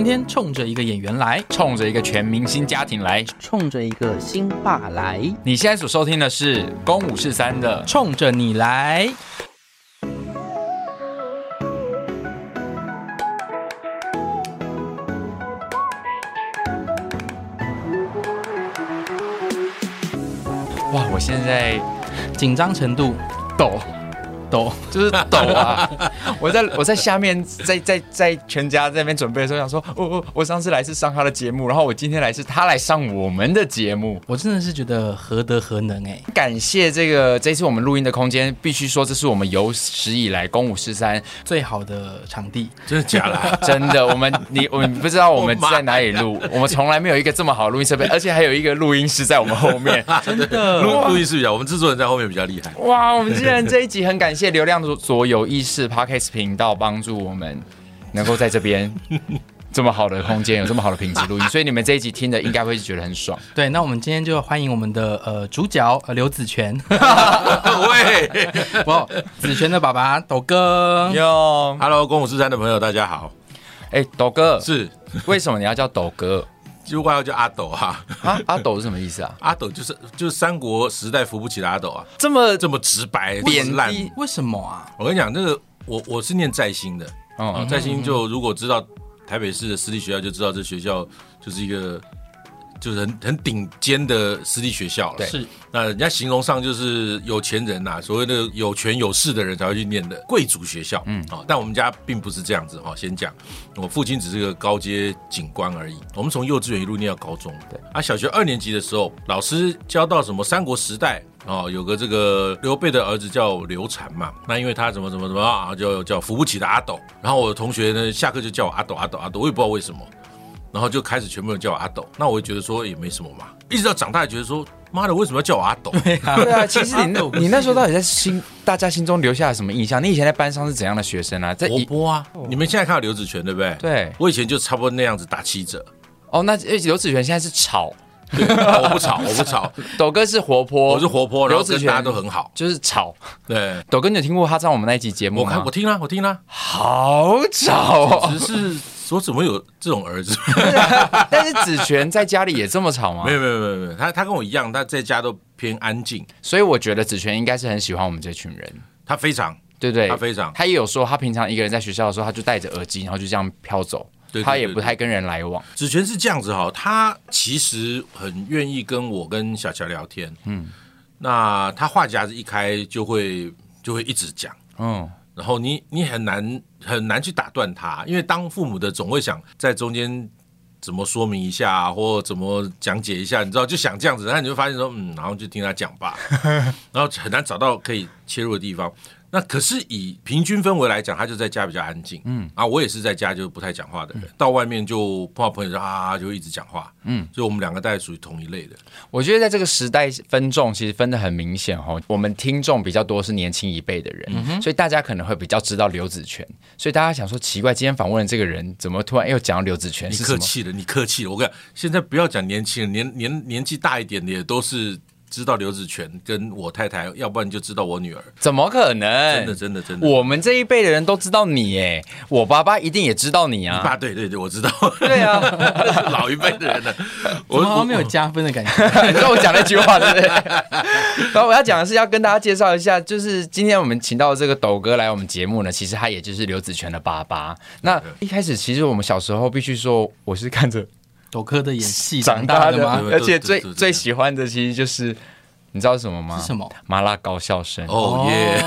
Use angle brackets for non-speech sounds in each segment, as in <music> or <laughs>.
今天冲着一个演员来，冲着一个全明星家庭来，冲着一个新爸来。你现在所收听的是《公五是三》的《冲着你来》。哇，我现在紧张程度抖。抖就是抖啊！<laughs> 我在我在下面在在在全家在那边准备的时候，想说，我哦，我上次来是上他的节目，然后我今天来是他来上我们的节目，我真的是觉得何德何能哎！感谢这个这次我们录音的空间，必须说这是我们有史以来公五十三最好的场地，真的假的、啊？<laughs> 真的，我们你我们不知道我们 <laughs> 在哪里录，我们从来没有一个这么好的录音设备，而且还有一个录音师在我们后面，真的录录音师比较，我们制作人在后面比较厉害。哇，我们竟然这一集很感谢。谢流量左有意识 Podcast 频道帮助我们能够在这边 <laughs> 这么好的空间有这么好的品质录音，<laughs> 所以你们这一集听的应该会觉得很爽。对，那我们今天就欢迎我们的呃主角呃刘子权，<laughs> 喂，不，子权的爸爸斗哥哟，Hello，公五四三的朋友大家好。哎，斗哥是为什么你要叫斗哥？就怪要叫阿斗哈啊，阿斗是什么意思啊？<laughs> 阿斗就是就是三国时代扶不起的阿斗啊，这么这么直白贬烂，为什么啊？我跟你讲，那个我我是念在兴的，哦，在兴就如果知道台北市的私立学校，就知道这学校就是一个。就是很很顶尖的私立学校了，是那人家形容上就是有钱人呐、啊，所谓的有权有势的人才会去念的贵族学校，嗯，啊，但我们家并不是这样子哈。先讲，我父亲只是个高阶警官而已。我们从幼稚园一路念到高中，对，啊，小学二年级的时候，老师教到什么三国时代哦，有个这个刘备的儿子叫刘禅嘛，那因为他怎么怎么怎么啊，就叫扶不起的阿斗。然后我的同学呢，下课就叫我阿斗阿斗阿斗，我也不知道为什么。然后就开始全部人叫我阿斗，那我就觉得说也没什么嘛。一直到长大，觉得说妈的，为什么要叫我阿斗？对啊，<laughs> 对啊，其实你那，你那时候到底在心大家心中留下了什么印象？你以前在班上是怎样的学生啊？在活泼啊！你们现在看到刘子权对不对？对，我以前就差不多那样子打七折。哦，那刘子权现在是吵，我不吵，我不吵。<laughs> 斗哥是活泼，我是活泼，然后跟大家都很好，就是吵。对，斗哥，你有听过他上我们那一集节目吗？我看，我听了，我听了，好吵，只是。说怎么有这种儿子？<laughs> 但是子权在家里也这么吵吗？没有没有没有没有，他他跟我一样，他在家都偏安静，所以我觉得子权应该是很喜欢我们这群人。他非常对不对？他非常，他也有说他平常一个人在学校的时候，他就戴着耳机，然后就这样飘走，对对对对，他也不太跟人来往。子权是这样子哈，他其实很愿意跟我跟小乔聊天，嗯，那他话匣子一开就会就会一直讲，嗯。然后你你很难很难去打断他，因为当父母的总会想在中间怎么说明一下，或怎么讲解一下，你知道就想这样子，然后你就发现说嗯，然后就听他讲吧，<laughs> 然后很难找到可以切入的地方。那可是以平均氛围来讲，他就在家比较安静，嗯。啊，我也是在家就不太讲话的人，嗯、到外面就碰到朋友就啊，就一直讲话，嗯，所以我们两个大概属于同一类的。我觉得在这个时代分众其实分的很明显哦，我们听众比较多是年轻一辈的人，嗯、所以大家可能会比较知道刘子权，所以大家想说奇怪，今天访问的这个人怎么突然又讲到刘子权？你客气了，你客气了，我跟你讲，现在不要讲年轻人，年年年纪大一点的也都是。知道刘子权跟我太太，要不然你就知道我女儿。怎么可能？真的真的真的，我们这一辈的人都知道你哎，我爸爸一定也知道你啊。爸，对对对，我知道。对啊，<laughs> 老一辈的人呢，<laughs> 我好像没有加分的感觉。<laughs> 你知道我讲那句话对不对？然后我要讲的是要跟大家介绍一下，就是今天我们请到的这个斗哥来我们节目呢，其实他也就是刘子权的爸爸。那一开始其实我们小时候必须说，我是看着。斗科的演戏长大的吗？而且最最喜欢的其实就是，你知道什么吗？是什么？麻辣高校生。哦耶！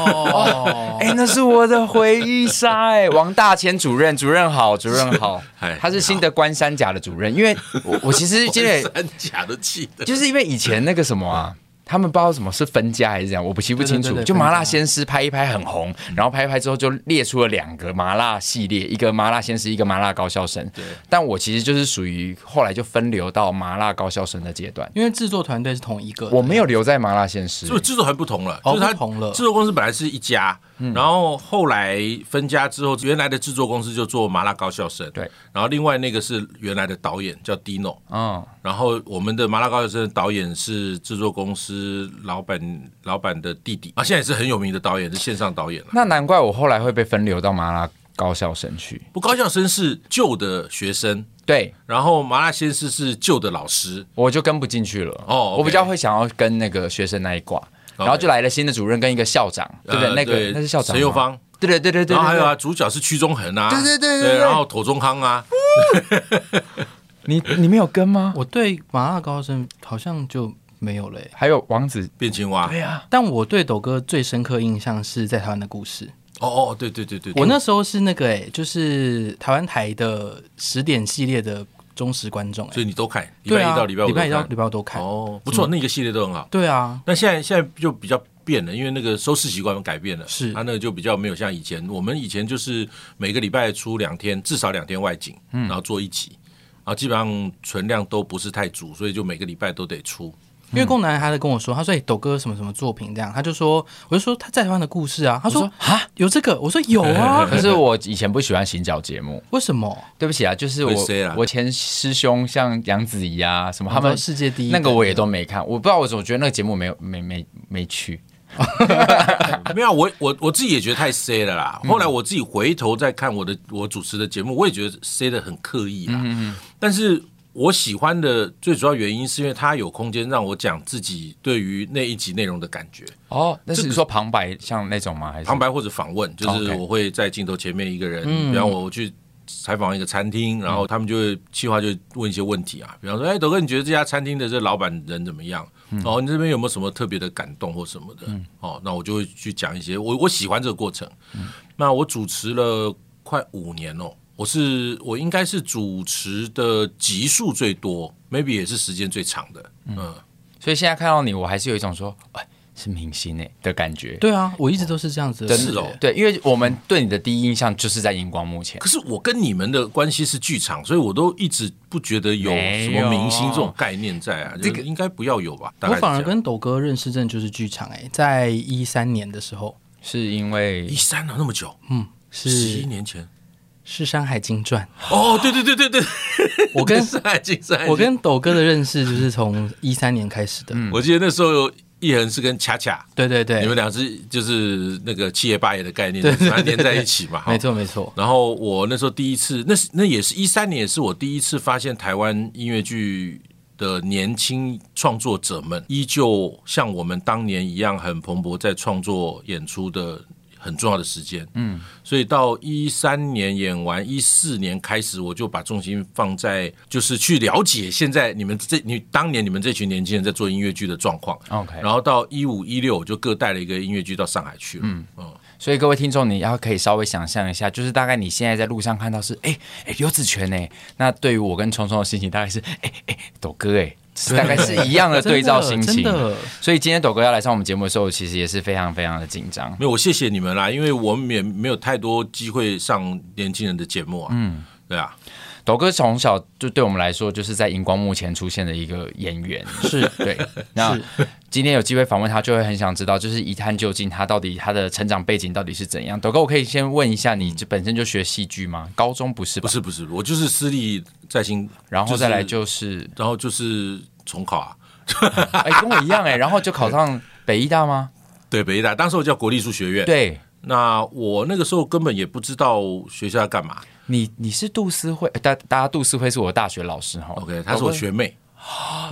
<laughs> 哎，那是我的回忆杀哎！<laughs> 王大千主任，主任好，主任好。<laughs> 他是新的关山甲的主任，因为我我其实今天关山甲都记得，就是因为以前那个什么啊。他们不知道什么是分家还是这样，我不记不清楚。就麻辣鲜师拍一拍很红，嗯、然后拍一拍之后就列出了两个麻辣系列，一个麻辣鲜师，一个麻辣高校生。对，但我其实就是属于后来就分流到麻辣高校生的阶段，因为制作团队是同一个，我没有留在麻辣鲜师，所以制作还不同了，就是他同了。制作公司本来是一家。然后后来分家之后，原来的制作公司就做《麻辣高校生》，对。然后另外那个是原来的导演叫 Dino，嗯。然后我们的《麻辣高校生》的导演是制作公司老板老板的弟弟，啊，现在也是很有名的导演，是线上导演了。那难怪我后来会被分流到麻辣高校生去。不，高校生是旧的学生，对，然后麻辣先生是旧的老师，我就跟不进去了。哦，我比较会想要跟那个学生那一挂，然后就来了新的主任跟一个校长，对不对？那个那是校长陈幼芳，对对对对对。然后还有啊，主角是屈中恒啊，对对对对，然后妥中康啊。<laughs> 你你没有跟吗？我对麻辣高校生好像就没有嘞。还有王子变青蛙，对呀。但我对斗哥最深刻印象是在台湾的故事。哦哦，对对对对，我那时候是那个哎，就是台湾台的十点系列的忠实观众，所以你都看，礼拜一到礼拜五，礼拜一到礼拜五都看。哦，不错，那个系列都很好。对啊，那现在现在就比较变了，因为那个收视习惯改变了，是他那个就比较没有像以前，我们以前就是每个礼拜出两天，至少两天外景，然后做一集。啊，基本上存量都不是太足，所以就每个礼拜都得出。因为贡男他在跟我说，他说：“哎，斗哥什么什么作品这样？”他就说：“我就说他在台湾的故事啊。”他说：“啊，有这个？”我说：“有啊。<laughs> ”可是我以前不喜欢行脚节目，为什么？对不起啊，就是我我前师兄像杨子怡啊什么，他们世界第一那个我也都没看，我不知道我怎么觉得那个节目没有没没没去。<laughs> 没有，我我我自己也觉得太 C 了啦。后来我自己回头再看我的我主持的节目，我也觉得 C 的很刻意啦。嗯，但是我喜欢的最主要原因是因为它有空间让我讲自己对于那一集内容的感觉。哦，那是你说旁白像那种吗？还是旁白或者访问？就是我会在镜头前面一个人，比方我去采访一个餐厅，然后他们就会企划就问一些问题啊，比方说，哎，德哥，你觉得这家餐厅的这老板人怎么样？哦，你这边有没有什么特别的感动或什么的？嗯、哦，那我就会去讲一些我我喜欢这个过程。嗯、那我主持了快五年哦，我是我应该是主持的集数最多，maybe 也是时间最长的。嗯，嗯，所以现在看到你，我还是有一种说，哎。是明星哎的感觉，对啊，我一直都是这样子的，是哦，对，因为我们对你的第一印象就是在荧光幕前。可是我跟你们的关系是剧场，所以我都一直不觉得有什么明星这种概念在啊，这个应该不要有吧？我反而跟斗哥认识真的就是剧场哎，在一三年的时候，是因为一三了那么久，嗯，是。十一年前，是《山海经传》哦，对对对对对，<laughs> 我跟山海经，我跟斗哥的认识就是从一三年开始的，我记得那时候有。艺恒是跟恰恰，对对对，你们俩是就是那个七爷八爷的概念，反正连在一起嘛。没错没错。然后我那时候第一次，那是那也是一三年，也是我第一次发现台湾音乐剧的年轻创作者们，依旧像我们当年一样很蓬勃在创作演出的。很重要的时间，嗯，所以到一三年演完，一四年开始，我就把重心放在就是去了解现在你们这你当年你们这群年轻人在做音乐剧的状况，OK，然后到一五一六我就各带了一个音乐剧到上海去了，嗯。嗯，所以各位听众，你要可以稍微想象一下，就是大概你现在在路上看到是哎哎刘子权呢，那对于我跟聪聪的心情大概是哎哎斗哥哎。大概是一样的对照心情，所以今天斗哥要来上我们节目的时候，其实也是非常非常的紧张。没有，我谢谢你们啦，因为我们也没有太多机会上年轻人的节目啊。嗯，对啊，斗哥从小就对我们来说，就是在荧光幕前出现的一个演员，是对。那今天有机会访问他，就会很想知道，就是一探究竟，他到底他的成长背景到底是怎样。斗哥，我可以先问一下，你这本身就学戏剧吗？高中不是吧？不是，不是，我就是私立在新，<laughs> 然后再来就是，然后就是。重考啊，<laughs> 哎，跟我一样哎，然后就考上北艺大吗？对，北艺大，当时我叫国立艺术学院。对，那我那个时候根本也不知道学校要干嘛。你你是杜思慧，大大家杜思慧是我大学老师哈。OK，她是我学妹。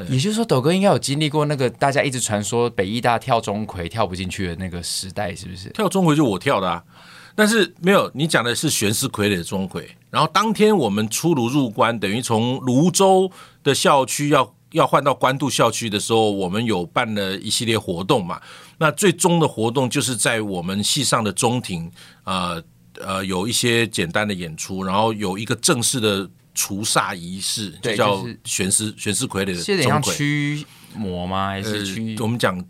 也就是说，斗哥应该有经历过那个大家一直传说北医大跳钟馗跳不进去的那个时代，是不是？跳钟馗就我跳的啊，但是没有你讲的是悬丝傀儡的钟馗。然后当天我们出炉入关，等于从泸州的校区要。要换到官渡校区的时候，我们有办了一系列活动嘛？那最终的活动就是在我们系上的中庭，呃呃，有一些简单的演出，然后有一个正式的除煞仪式，就叫玄师玄师傀儡的钟馗。是像驱魔吗？还是驱？呃、我们讲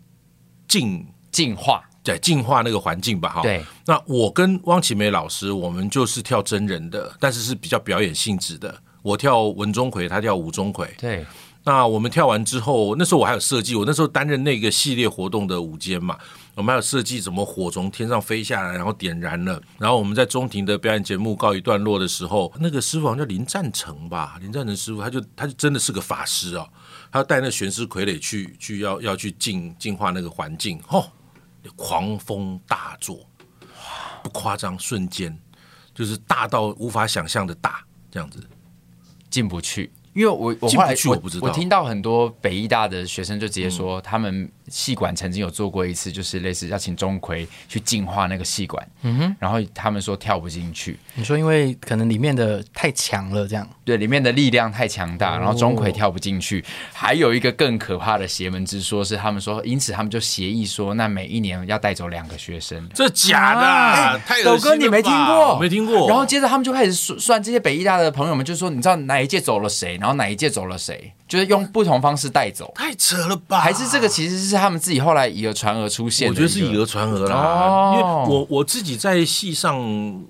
净净化，对，净化那个环境吧。哈，对。那我跟汪启梅老师，我们就是跳真人的，但是是比较表演性质的。我跳文钟馗，他跳武钟馗。对。那我们跳完之后，那时候我还有设计，我那时候担任那个系列活动的舞间嘛，我们还有设计怎么火从天上飞下来，然后点燃了，然后我们在中庭的表演节目告一段落的时候，那个师傅好像叫林赞成吧，林赞成师傅，他就他就真的是个法师哦，他要带那玄师傀儡去去要要去净净化那个环境，吼、哦，狂风大作，不夸张，瞬间。就是大到无法想象的大，这样子进不去。因为我我后来我不知道，我听到很多北医大的学生就直接说，他们戏馆曾经有做过一次，就是类似要请钟馗去净化那个戏馆，嗯哼，然后他们说跳不进去。你说因为可能里面的太强了，这样对，里面的力量太强大，然后钟馗跳不进去。还有一个更可怕的邪门之说是，他们说，因此他们就协议说，那每一年要带走两个学生。这假的，太斗哥你没听过？没听过。然后接着他们就开始算算这些北艺大的朋友们，就说你知道哪一届走了谁？然后哪一届走了谁？就是用不同方式带走，太扯了吧？还是这个其实是他们自己后来以讹传讹出现？我觉得是以讹传讹啦。哦、因为我我自己在戏上，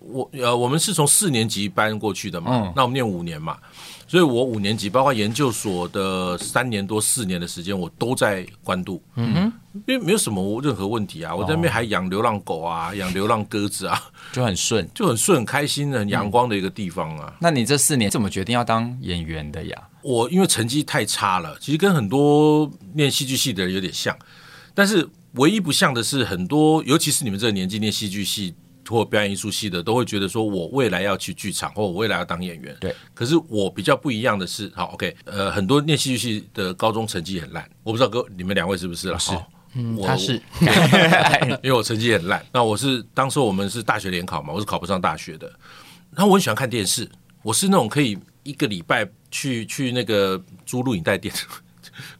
我呃，我们是从四年级搬过去的嘛，嗯、那我们念五年嘛，所以我五年级包括研究所的三年多四年的时间，我都在关渡。嗯哼。因为没有什么任何问题啊，我在那边还养流浪狗啊，<laughs> 养流浪鸽子啊，就很顺，就很顺，很开心的，很阳光的一个地方啊。那你这四年怎么决定要当演员的呀？我因为成绩太差了，其实跟很多念戏剧系的人有点像，但是唯一不像的是，很多尤其是你们这个年纪念戏剧系。或表演艺术系的都会觉得说，我未来要去剧场，或我未来要当演员。对，可是我比较不一样的是，好，OK，呃，很多念戏剧系的高中成绩很烂，我不知道哥你们两位是不是了？是，哦、嗯，我他是，<laughs> 因为我成绩很烂。那我是当时我们是大学联考嘛，我是考不上大学的。然后我很喜欢看电视，我是那种可以一个礼拜去去那个租录影带店，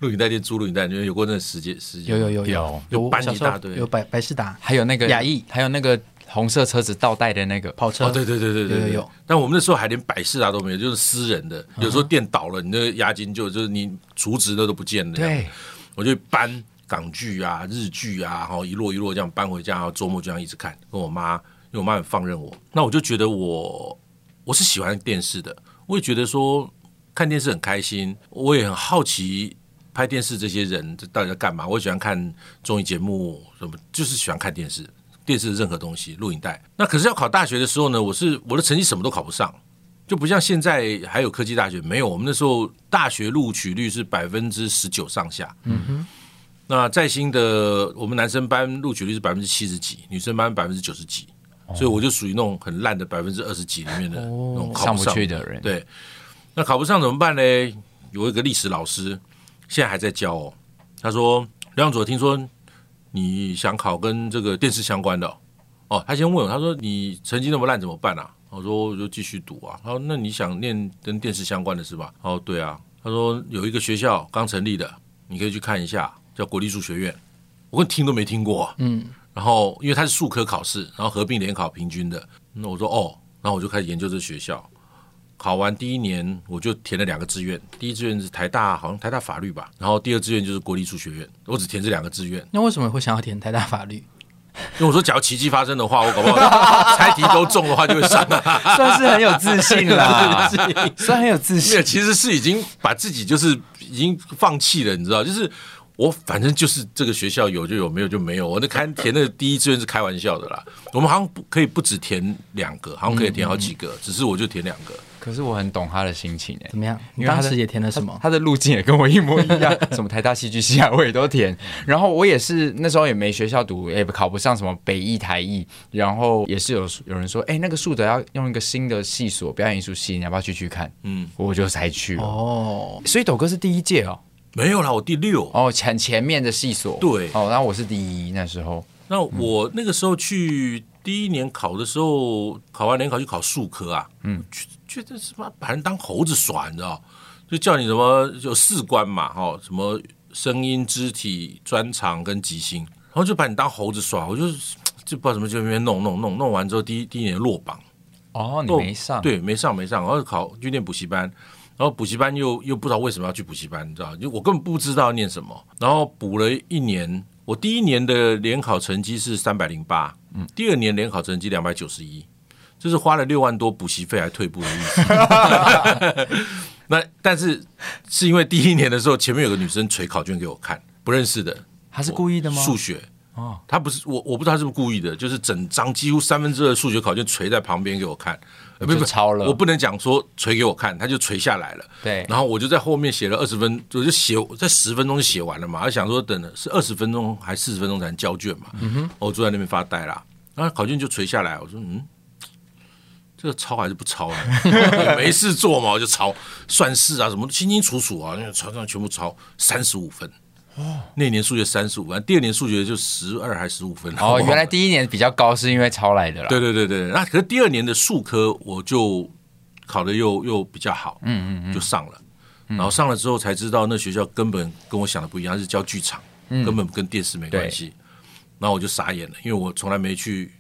录影带店租录影带，你们有过那个时间时间？有有有有有搬一大堆，有百百事达，还有那个雅艺，还有那个。红色车子倒带的那个跑车，哦，对对对对对对，有。但我们那时候还连百事达都没有，就是私人的。有时候店倒了，你那个押金就就是你储值的都不见了。对，我就搬港剧啊、日剧啊，然后一摞一摞这样搬回家，然后周末就这样一直看。跟我妈，因为我妈很放任我，那我就觉得我我是喜欢电视的，我也觉得说看电视很开心，我也很好奇拍电视这些人到底在干嘛。我喜欢看综艺节目，什么就是喜欢看电视。电视的任何东西，录影带。那可是要考大学的时候呢，我是我的成绩什么都考不上，就不像现在还有科技大学没有。我们那时候大学录取率是百分之十九上下。嗯哼。那在新的我们男生班录取率是百分之七十几，女生班百分之九十几，哦、所以我就属于那种很烂的百分之二十几里面的那种考不上，去的人。对。那考不上怎么办呢？有一个历史老师现在还在教哦。他说：“梁左，听说。”你想考跟这个电视相关的哦？哦，他先问我，他说你成绩那么烂怎么办啊？我说我就继续读啊。他说那你想念跟电视相关的是吧？哦，对啊。他说有一个学校刚成立的，你可以去看一下，叫国立数学院。我听都没听过。啊嗯。然后因为它是数科考试，然后合并联考平均的。那我说哦，然后我就开始研究这学校。考完第一年，我就填了两个志愿。第一志愿是台大，好像台大法律吧。然后第二志愿就是国立数学院。我只填这两个志愿。那为什么会想要填台大法律？因为我说，假如奇迹发生的话，我搞不好猜题都中的话，就会上。算是很有自信啦，<laughs> 算很有自信。其实是已经把自己就是已经放弃了，你知道，就是我反正就是这个学校有就有，没有就没有。我那开填的第一志愿是开玩笑的啦。我们好像不可以不止填两个，好像可以填好几个，嗯嗯、只是我就填两个。可是我很懂他的心情哎，怎么样？你当时也填了什么？他的路径也跟我一模一样，<laughs> 什么台大戏剧系啊，我也都填。然后我也是那时候也没学校读，也考不上什么北艺、台艺。然后也是有有人说，哎，那个树德要用一个新的系所，表演艺术系，你要不要去去看？嗯，我就才去了。哦，所以斗哥是第一届哦？没有啦，我第六。哦，前前面的系所。对。哦，然后我是第一那时候。那我那个时候去第一年考的时候，考完联考就考数科啊。嗯。觉得什么把人当猴子耍，你知道？就叫你什么就四官嘛，哈，什么声音、肢体、专长跟即兴，然后就把你当猴子耍。我就就不知道怎么就那边弄弄弄弄完之后，第一第一年落榜。哦，你没上？对，没上没上。然后考去念补习班，然后补习班又又不知道为什么要去补习班，你知道？就我根本不知道念什么。然后补了一年，我第一年的联考成绩是三百零八，嗯，第二年联考成绩两百九十一。就是花了六万多补习费还退步的意思。<laughs> 那但是是因为第一年的时候前面有个女生捶考卷给我看，不认识的，她是故意的吗？数学哦，她不是我，我不知道她是不是故意的，就是整张几乎三分之二的数学考卷捶在旁边给我看，不是抄了，我不能讲说捶给我看，她就捶下来了。对，然后我就在后面写了二十分，我就写在十分钟就写完了嘛。她想说等了是二十分钟还四十分钟才能交卷嘛。嗯哼，我坐在那边发呆啦，然后考卷就捶下来，我说嗯。这个抄还是不抄啊？<laughs> 没事做嘛，我就抄算式啊，什么清清楚楚啊，那个抄上全部抄三十五分。哦，那年数学三十五分，第二年数学就十二还十五分。哦，原来第一年比较高是因为抄来的啦。对对对对，那可是第二年的数科我就考的又又比较好，嗯嗯嗯，就上了。然后上了之后才知道，那学校根本跟我想的不一样，是教剧场，嗯、根本跟电视没关系。对然后我就傻眼了，因为我从来没去，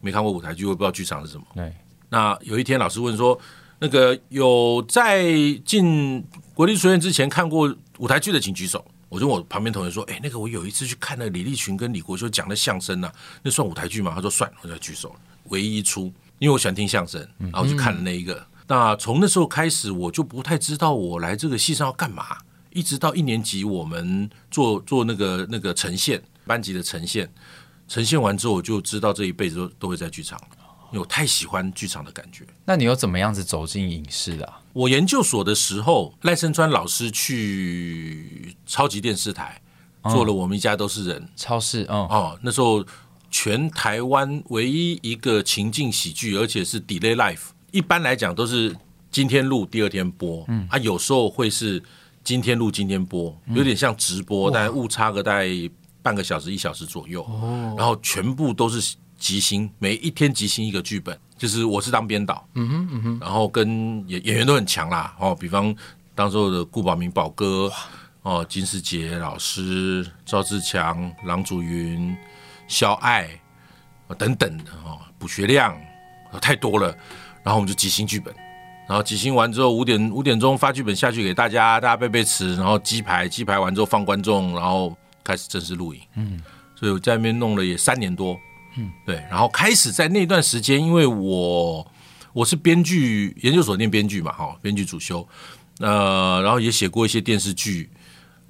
没看过舞台剧，我也不知道剧场是什么。对。那有一天老师问说：“那个有在进国立艺术院之前看过舞台剧的，请举手。”我就问我旁边同学说：“哎，那个我有一次去看那李立群跟李国修讲的相声呢、啊，那算舞台剧吗？”他说：“算。”我就举手。唯一一出，因为我喜欢听相声，然后就看了那一个。那从那时候开始，我就不太知道我来这个戏上要干嘛。一直到一年级，我们做做那个那个呈现，班级的呈现，呈现完之后，我就知道这一辈子都都会在剧场，因为我太喜欢剧场的感觉。那你又怎么样子走进影视的、啊？我研究所的时候，赖声川老师去超级电视台做了《我们一家都是人》超市，哦，哦，那时候全台湾唯一一个情境喜剧，而且是 delay life，一般来讲都是今天录，第二天播，嗯，啊，有时候会是。今天录，今天播，有点像直播，嗯、但误差个大概半个小时、一小时左右。哦、然后全部都是即兴，每一天即兴一个剧本，就是我是当编导，嗯哼嗯哼，然后跟演演员都很强啦，哦，比方当时候的顾宝明宝哥，哦，金世杰老师、赵志强、郎祖云、肖爱等等的哦，卜学亮，太多了，然后我们就即兴剧本。然后即兴完之后，五点五点钟发剧本下去给大家，大家背背词，然后鸡排鸡排完之后放观众，然后开始正式录影。嗯，所以我在那边弄了也三年多。嗯，对，然后开始在那段时间，因为我我是编剧研究所念编剧嘛，哈，编剧主修，呃，然后也写过一些电视剧，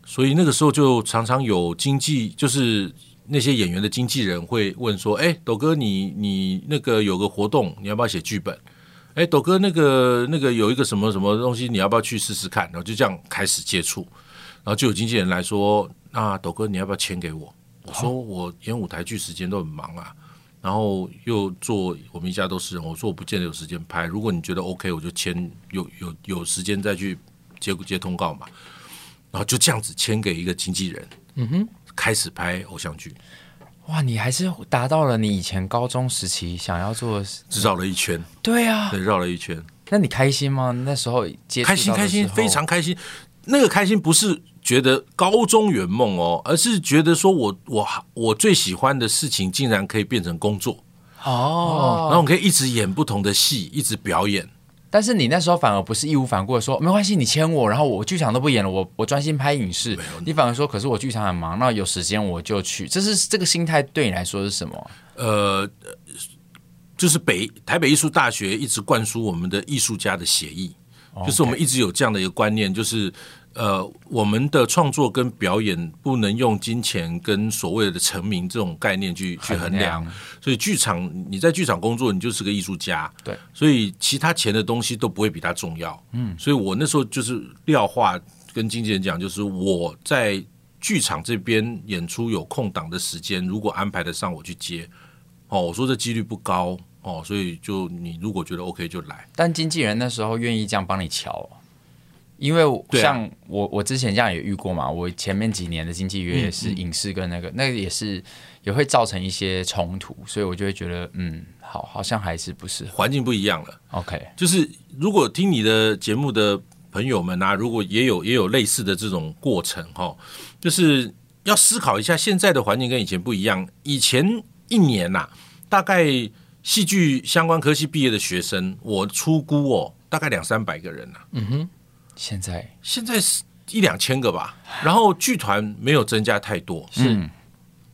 所以那个时候就常常有经纪，就是那些演员的经纪人会问说：“哎，斗哥，你你那个有个活动，你要不要写剧本？”哎，斗哥，那个那个有一个什么什么东西，你要不要去试试看？然后就这样开始接触，然后就有经纪人来说：“那斗哥，你要不要签给我？”我说：“我演舞台剧时间都很忙啊，然后又做我们一家都是人，我说我不见得有时间拍。如果你觉得 OK，我就签，有有有时间再去接接通告嘛。”然后就这样子签给一个经纪人，嗯哼，开始拍偶像剧。哇，你还是达到了你以前高中时期想要做的，只绕了一圈。对啊，对，绕了一圈。那你开心吗？那时候接开心，开心，非常开心。那个开心不是觉得高中圆梦哦，而是觉得说我我我最喜欢的事情竟然可以变成工作哦，然后我可以一直演不同的戏，一直表演。但是你那时候反而不是义无反顾的说没关系，你签我，然后我剧场都不演了，我我专心拍影视。你反而说，可是我剧场很忙，那有时间我就去。这是这个心态对你来说是什么？呃，就是北台北艺术大学一直灌输我们的艺术家的协议，就是我们一直有这样的一个观念，就是。呃，我们的创作跟表演不能用金钱跟所谓的成名这种概念去去衡量，所以剧场你在剧场工作，你就是个艺术家，对，所以其他钱的东西都不会比他重要，嗯，所以我那时候就是撂话跟经纪人讲，就是我在剧场这边演出有空档的时间，如果安排得上我去接，哦，我说这几率不高，哦，所以就你如果觉得 OK 就来，但经纪人那时候愿意这样帮你乔。因为像我，我之前这样也遇过嘛。我前面几年的经纪约也是影视跟那个，那个也是也会造成一些冲突，所以我就会觉得，嗯，好，好像还是不是环境不一样了。OK，就是如果听你的节目的朋友们啊，如果也有也有类似的这种过程哈，就是要思考一下，现在的环境跟以前不一样。以前一年呐，大概戏剧相关科系毕业的学生，我出估哦，大概两三百个人呐。嗯哼。现在。现在是一两千个吧，然后剧团没有增加太多，是，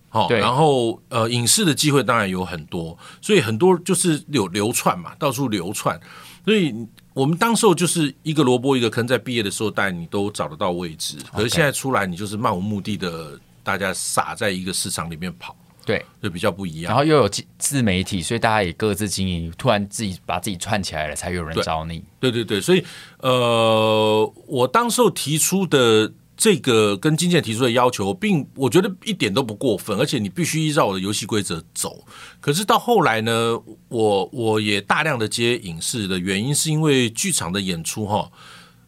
好，然后呃，影视的机会当然有很多，所以很多就是有流窜嘛，到处流窜，所以我们当时候就是一个萝卜一个坑，在毕业的时候，但你都找得到位置，可是现在出来，你就是漫无目的的，大家撒在一个市场里面跑。对，就比较不一样。然后又有自媒体，所以大家也各自经营。突然自己把自己串起来了，才有人找你。对对对，所以呃，我当时候提出的这个跟金建提出的要求，并我觉得一点都不过分，而且你必须依照我的游戏规则走。可是到后来呢，我我也大量的接影视的原因，是因为剧场的演出哈，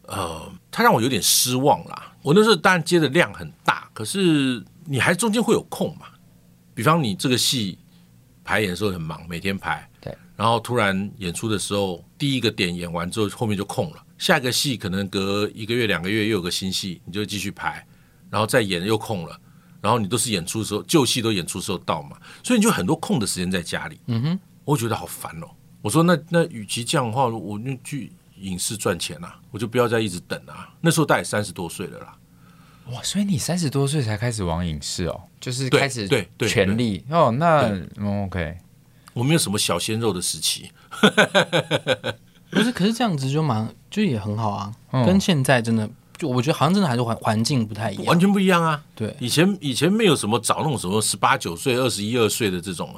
呃，他让我有点失望啦。我那时候当然接的量很大，可是你还中间会有空嘛？比方你这个戏排演的时候很忙，每天排，对，然后突然演出的时候，第一个点演完之后，后面就空了。下一个戏可能隔一个月、两个月又有个新戏，你就继续排，然后再演又空了，然后你都是演出的时候，旧戏都演出的时候到嘛，所以你就很多空的时间在家里。嗯哼，我觉得好烦哦。我说那那与其这样的话，我就去影视赚钱啊，我就不要再一直等啊。那时候大概三十多岁了啦。哇，所以你三十多岁才开始玩影视哦，就是开始对对全力哦。那 OK，我没有什么小鲜肉的时期。不是，可是这样子就蛮就也很好啊。嗯、跟现在真的，就我觉得好像真的还是环环境不太一样，完全不一样啊。对，以前以前没有什么找那种什么十八九岁、二十一二岁的这种，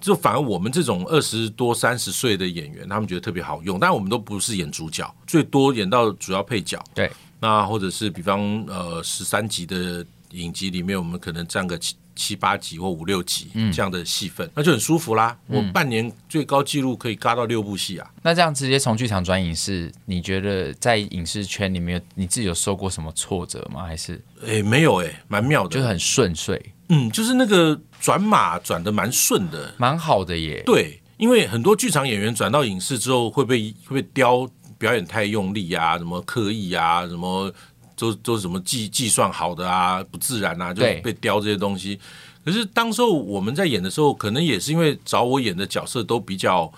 就反而我们这种二十多三十岁的演员，他们觉得特别好用。但我们都不是演主角，最多演到主要配角。对，那或者是比方呃十三集的影集里面，我们可能占个七。七八集或五六集这样的戏份，嗯、那就很舒服啦。我半年最高纪录可以嘎到六部戏啊。那这样直接从剧场转影视，你觉得在影视圈里面，你自己有受过什么挫折吗？还是？哎、欸，没有哎、欸，蛮妙的，就是很顺遂。嗯，就是那个转码转的蛮顺的，蛮好的耶。对，因为很多剧场演员转到影视之后，会被会被刁表演太用力啊，什么刻意啊，什么。都都是什么计计算好的啊，不自然啊，就被雕这些东西。可是当时候我们在演的时候，可能也是因为找我演的角色都比较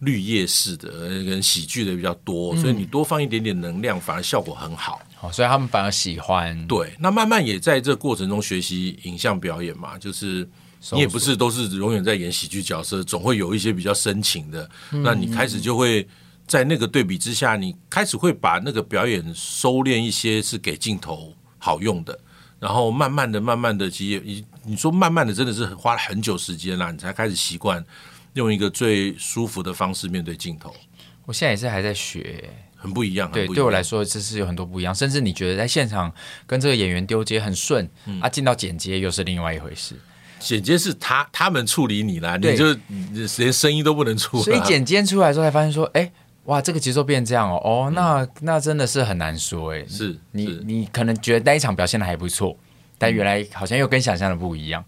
绿叶式的，跟喜剧的比较多，所以你多放一点点能量，反而效果很好。哦，所以他们反而喜欢。对，那慢慢也在这过程中学习影像表演嘛，就是你也不是都是永远在演喜剧角色，总会有一些比较深情的，那你开始就会。在那个对比之下，你开始会把那个表演收敛一些，是给镜头好用的，然后慢慢的、慢慢的，其实你你说慢慢的，真的是花了很久时间啦，你才开始习惯用一个最舒服的方式面对镜头。我现在也是还在学，很不一样。对，对我来说，这是有很多不一样。甚至你觉得在现场跟这个演员丢接很顺，嗯、啊，进到剪接又是另外一回事。剪接是他他们处理你啦，你就连声音都不能出。所以剪接出来之后才发现说，哎。哇，这个节奏变这样哦，哦，那那真的是很难说哎。是你你可能觉得那一场表现的还不错，但原来好像又跟想象的不一样。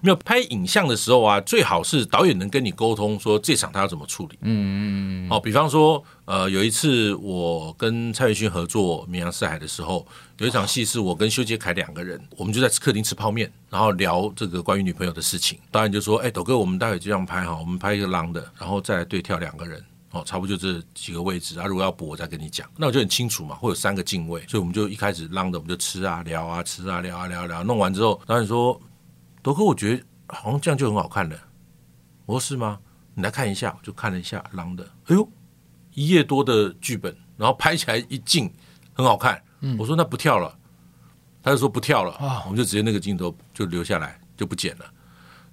没有拍影像的时候啊，最好是导演能跟你沟通，说这场他要怎么处理。嗯嗯嗯。哦，比方说，呃，有一次我跟蔡岳勋合作《绵阳四海》的时候，有一场戏是我跟修杰楷两个人，我们就在客厅吃泡面，然后聊这个关于女朋友的事情。导演就说：“哎，斗哥，我们待会就这样拍哈，我们拍一个 long 的，然后再来对跳两个人。”哦，差不多就这几个位置啊。如果要补，我再跟你讲。那我就很清楚嘛，会有三个镜位，所以我们就一开始浪的，我们就吃啊、聊啊、吃啊、聊啊、聊啊、聊。弄完之后，导演说：“德哥，我觉得好像这样就很好看了。”我说：“是吗？你来看一下。”我就看了一下浪的，哎呦，一页多的剧本，然后拍起来一镜很好看。嗯，我说那不跳了，他就说不跳了啊，我们就直接那个镜头就留下来，就不剪了。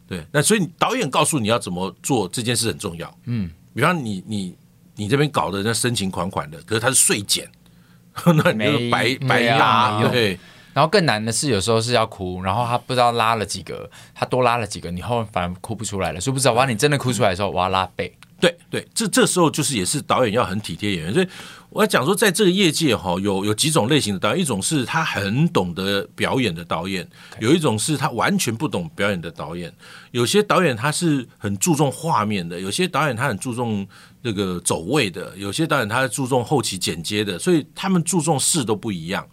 对，那所以导演告诉你要怎么做这件事很重要。嗯。比方你你你这边搞的那深情款款的，可是他是税减，<laughs> 那你就白白拉对。然后更难的是有时候是要哭，然后他不知道拉了几个，他多拉了几个，你后面反而哭不出来了，所以不知道哇，你真的哭出来的时候，我要拉背。对对，这这时候就是也是导演要很体贴演员，所以我要讲说，在这个业界哈，有有几种类型的导演，一种是他很懂得表演的导演，有一种是他完全不懂表演的导演。有些导演他是很注重画面的，有些导演他很注重这个走位的，有些导演他注重后期剪接的，所以他们注重事都不一样。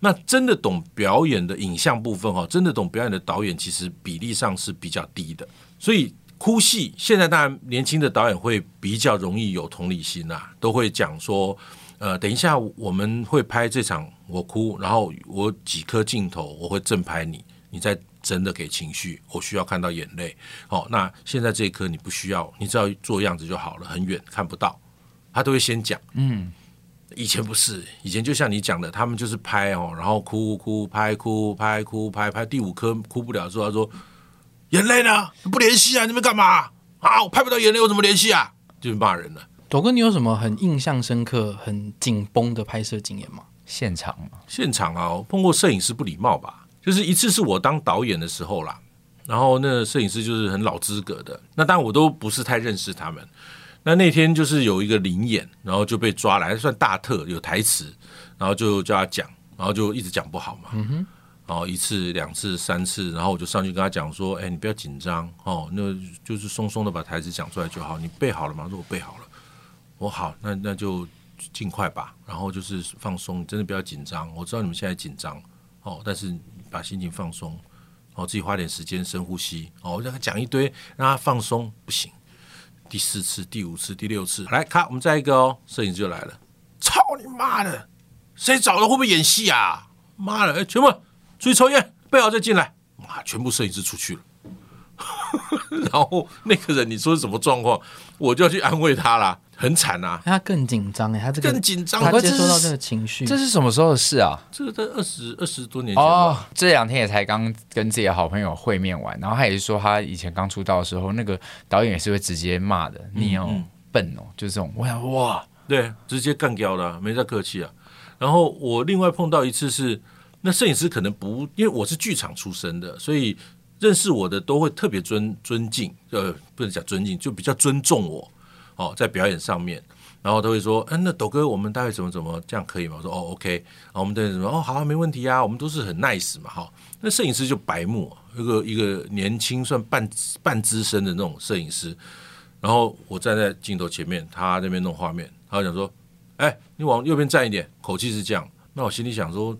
那真的懂表演的影像部分哈，真的懂表演的导演，其实比例上是比较低的，所以。哭戏，现在当然年轻的导演会比较容易有同理心啊，都会讲说，呃，等一下我们会拍这场，我哭，然后我几颗镜头我会正拍你，你再真的给情绪，我需要看到眼泪。好，那现在这一颗你不需要，你只要做样子就好了，很远看不到，他都会先讲。嗯，以前不是，以前就像你讲的，他们就是拍哦，然后哭哭拍哭拍哭拍拍，第五颗哭不了之后，他说。眼泪呢？不联系啊？你们干嘛啊？我拍不到眼泪，我怎么联系啊？就是骂人了。斗哥，你有什么很印象深刻、很紧绷的拍摄经验吗？现场吗？现场啊，我碰过摄影师不礼貌吧？就是一次是我当导演的时候啦，然后那摄影师就是很老资格的，那当然我都不是太认识他们。那那天就是有一个灵演，然后就被抓来，算大特有台词，然后就叫他讲，然后就一直讲不好嘛。嗯哼。然后一次、两次、三次，然后我就上去跟他讲说：“哎，你不要紧张哦，那就是松松的把台词讲出来就好。你背好了吗？说我背好了。我好，那那就尽快吧。然后就是放松，真的不要紧张。我知道你们现在紧张哦，但是把心情放松，然后自己花点时间深呼吸。哦，我让他讲一堆，让他放松，不行。”第四次、第五次、第六次，来，卡，我们再一个哦。摄影师就来了，操你妈的，谁找的？会不会演戏啊？妈的，哎，全部出去抽烟，背好再进来。妈，全部摄影师出去了。<laughs> 然后那个人，你说是什么状况？我就要去安慰他啦。很惨啊！他更紧张哎，他这个更紧张，他接收到这个情绪。这是什么时候的事啊？这个在二十二十多年前哦。这两天也才刚跟自己的好朋友会面完，然后他也是说，他以前刚出道的时候，那个导演也是会直接骂的，你哦、嗯、笨哦，就是这种。我想哇，对，直接干掉了，没再客气啊。然后我另外碰到一次是，那摄影师可能不，因为我是剧场出身的，所以认识我的都会特别尊尊敬，呃，不能讲尊敬，就比较尊重我。哦，在表演上面，然后都会说，嗯，那斗哥，我们大概怎么怎么这样可以吗？我说，哦，OK，然后我们等什么？哦，好啊，没问题啊，我们都是很 nice 嘛，哈。那摄影师就白目，一个一个年轻算半半资深的那种摄影师，然后我站在镜头前面，他那边弄画面，他就讲说，哎，你往右边站一点，口气是这样。那我心里想说，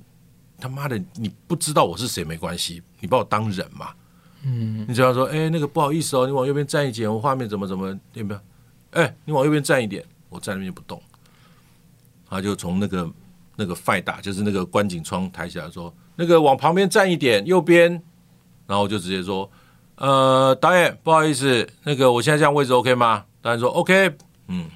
他妈的，你不知道我是谁没关系，你把我当人嘛，嗯，你只要说，哎，那个不好意思哦，你往右边站一点，我画面怎么怎么，对不对？哎，你往右边站一点，我站那边不动。他就从那个那个 f 打，就是那个观景窗抬起来说：“那个往旁边站一点，右边。”然后我就直接说：“呃，导演，不好意思，那个我现在这样位置 OK 吗？”导演说：“OK。”嗯，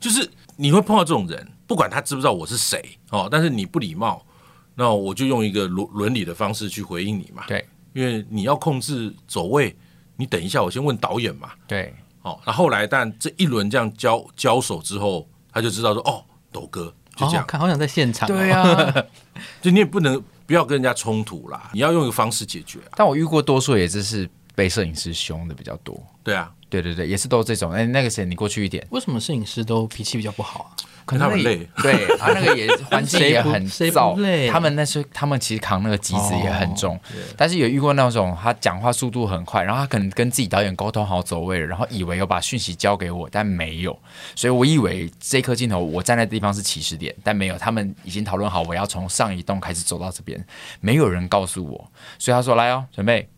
就是你会碰到这种人，不管他知不知道我是谁哦，但是你不礼貌，那我就用一个伦伦理的方式去回应你嘛。对，因为你要控制走位，你等一下，我先问导演嘛。对。哦，那后来，但这一轮这样交交手之后，他就知道说，哦，抖哥就这样，看好想在现场，对啊，<laughs> 就你也不能不要跟人家冲突啦，你要用一个方式解决。但我遇过多数也就是被摄影师凶的比较多，对啊，对对对，也是都这种。哎，那个谁，你过去一点。为什么摄影师都脾气比较不好啊？可能他们累，对，他那个也环境也很 <laughs> 燥，他们那时候他们其实扛那个机子也很重，哦、但是有遇过那种他讲话速度很快，然后他可能跟自己导演沟通好走位了，然后以为有把讯息交给我，但没有，所以我以为这颗镜头我站在的地方是起始点，但没有，他们已经讨论好我要从上一栋开始走到这边，没有人告诉我，所以他说来哦，准备，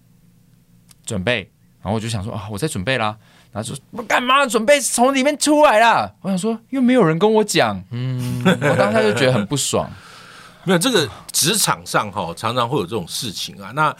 准备，然后我就想说啊，我在准备啦。他说：“我干嘛准备从里面出来了？”我想说，又没有人跟我讲，嗯，我当时就觉得很不爽。<laughs> 没有这个职场上哈，常常会有这种事情啊。那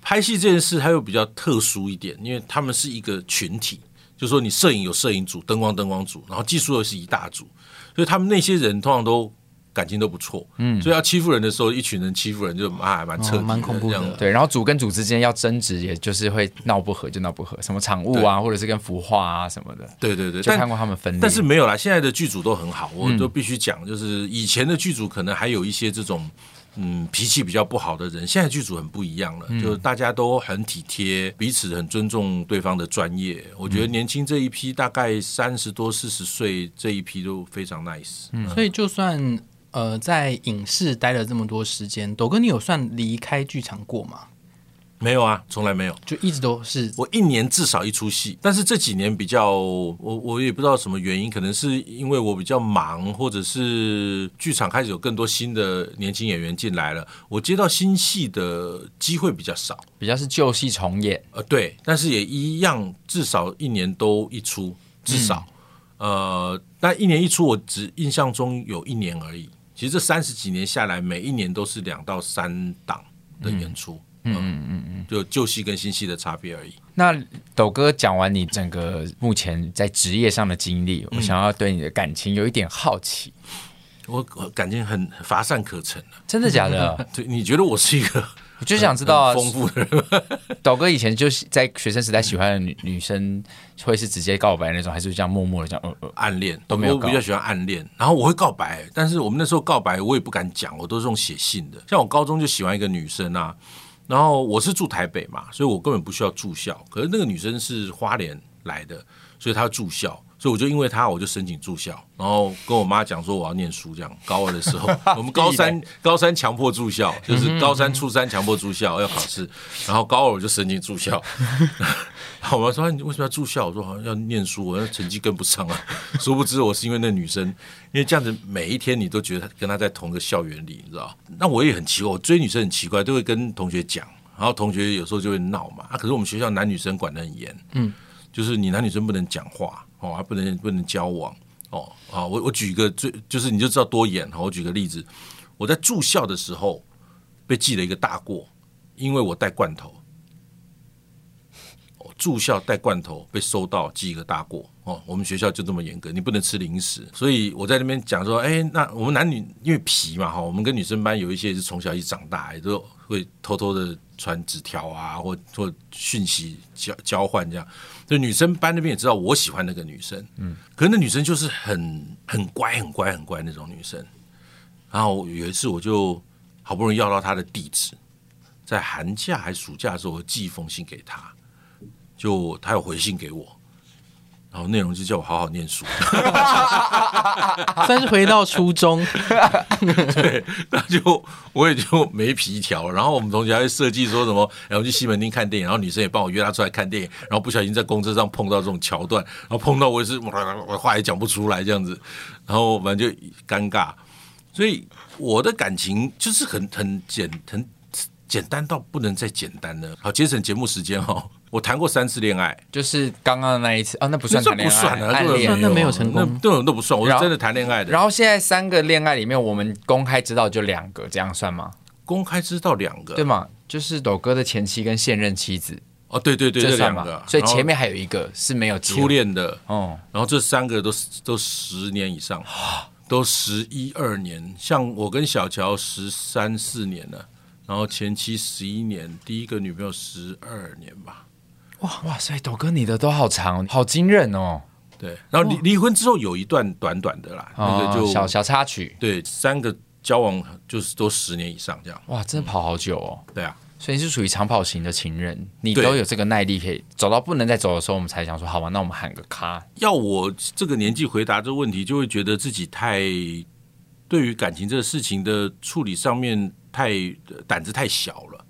拍戏这件事，它又比较特殊一点，因为他们是一个群体，就是说你摄影有摄影组，灯光灯光组，然后技术又是一大组，所以他们那些人通常都。感情都不错，嗯，所以要欺负人的时候，一群人欺负人就啊，蛮彻底，蛮恐怖的。对，然后组跟组之间要争执，也就是会闹不和，就闹不和。什么场务啊，或者是跟服化啊什么的。对对对，就看过他们分。但是没有啦，现在的剧组都很好，我都必须讲，就是以前的剧组可能还有一些这种嗯脾气比较不好的人，现在剧组很不一样了，就是大家都很体贴，彼此很尊重对方的专业。我觉得年轻这一批大概三十多四十岁这一批都非常 nice，嗯，所以就算。呃，在影视待了这么多时间，斗哥，你有算离开剧场过吗？没有啊，从来没有，就一直都是我一年至少一出戏。但是这几年比较，我我也不知道什么原因，可能是因为我比较忙，或者是剧场开始有更多新的年轻演员进来了，我接到新戏的机会比较少，比较是旧戏重演。呃，对，但是也一样，至少一年都一出，至少，嗯、呃，但一年一出，我只印象中有一年而已。其实这三十几年下来，每一年都是两到三档的演出，嗯嗯嗯嗯，就旧戏跟新戏的差别而已。那斗哥讲完你整个目前在职业上的经历，我想要对你的感情有一点好奇。我我感情很乏善可陈，真的假的？<laughs> 对，你觉得我是一个我就想知道丰富的人。斗哥以前就是在学生时代喜欢的女女生，会是直接告白那种，还是这样默默的这样呃呃暗恋都没有？我比较喜欢暗恋，然后我会告白，但是我们那时候告白我也不敢讲，我都是用写信的。像我高中就喜欢一个女生啊，然后我是住台北嘛，所以我根本不需要住校，可是那个女生是花莲来的，所以她要住校。所以我就因为他，我就申请住校，然后跟我妈讲说我要念书。这样高二的时候，<laughs> 我们高三 <laughs> 高三强迫住校，就是高三初三强迫住校要考试，然后高二我就申请住校。<laughs> 然后我妈说你为什么要住校？我说好像要念书，我那成绩跟不上啊。殊不知我是因为那女生，因为这样子每一天你都觉得跟她在同个校园里，你知道？那我也很奇怪，我追女生很奇怪，都会跟同学讲，然后同学有时候就会闹嘛。啊，可是我们学校男女生管得很严，嗯，就是你男女生不能讲话。哦，还不能不能交往哦啊！我我举一个最就是你就知道多严哈！我举个例子，我在住校的时候被记了一个大过，因为我带罐头。哦住校带罐头被收到记一个大过哦！我们学校就这么严格，你不能吃零食。所以我在那边讲说，哎，那我们男女因为皮嘛哈，我们跟女生班有一些是从小一起长大，也都会偷偷的传纸条啊，或或讯息交交换这样。就女生班那边也知道我喜欢那个女生，嗯，可是那女生就是很很乖、很乖、很乖那种女生。然后有一次我就好不容易要到她的地址，在寒假还是暑假的时候，我寄一封信给她。就她有回信给我，然后内容就叫我好好念书，<laughs> 算是回到初中。<laughs> 对，那就我也就没皮条。然后我们同学还会设计说什么，然后去西门町看电影，然后女生也帮我约她出来看电影，然后不小心在公车上碰到这种桥段，然后碰到我也是我话也讲不出来这样子，然后反正就尴尬。所以我的感情就是很很简很简单到不能再简单了。好，节省节目时间哈。我谈过三次恋爱，就是刚刚的那一次啊，那不算谈恋爱，不算啊，暗恋那没有成功，那这种都不算。我是真的谈恋爱的。然后现在三个恋爱里面，我们公开知道就两个，这样算吗？公开知道两个，对吗？就是斗哥的前妻跟现任妻子。哦，对对对，这两个。所以前面还有一个是没有初恋的哦。然后这三个都都十年以上，<gasps> 都十一二年。像我跟小乔十三四年了，然后前妻十一年，第一个女朋友十二年吧。哇哇塞，斗哥你的都好长，好惊人哦。对，然后离离婚之后有一段短短的啦，哦、那个就小小插曲。对，三个交往就是都十年以上这样。哇，真的跑好久哦。对啊，所以你是属于长跑型的情人，你都有这个耐力，可以走到不能再走的时候，我们才想说，好吧，那我们喊个卡。要我这个年纪回答这个问题，就会觉得自己太对于感情这个事情的处理上面太胆子太小了。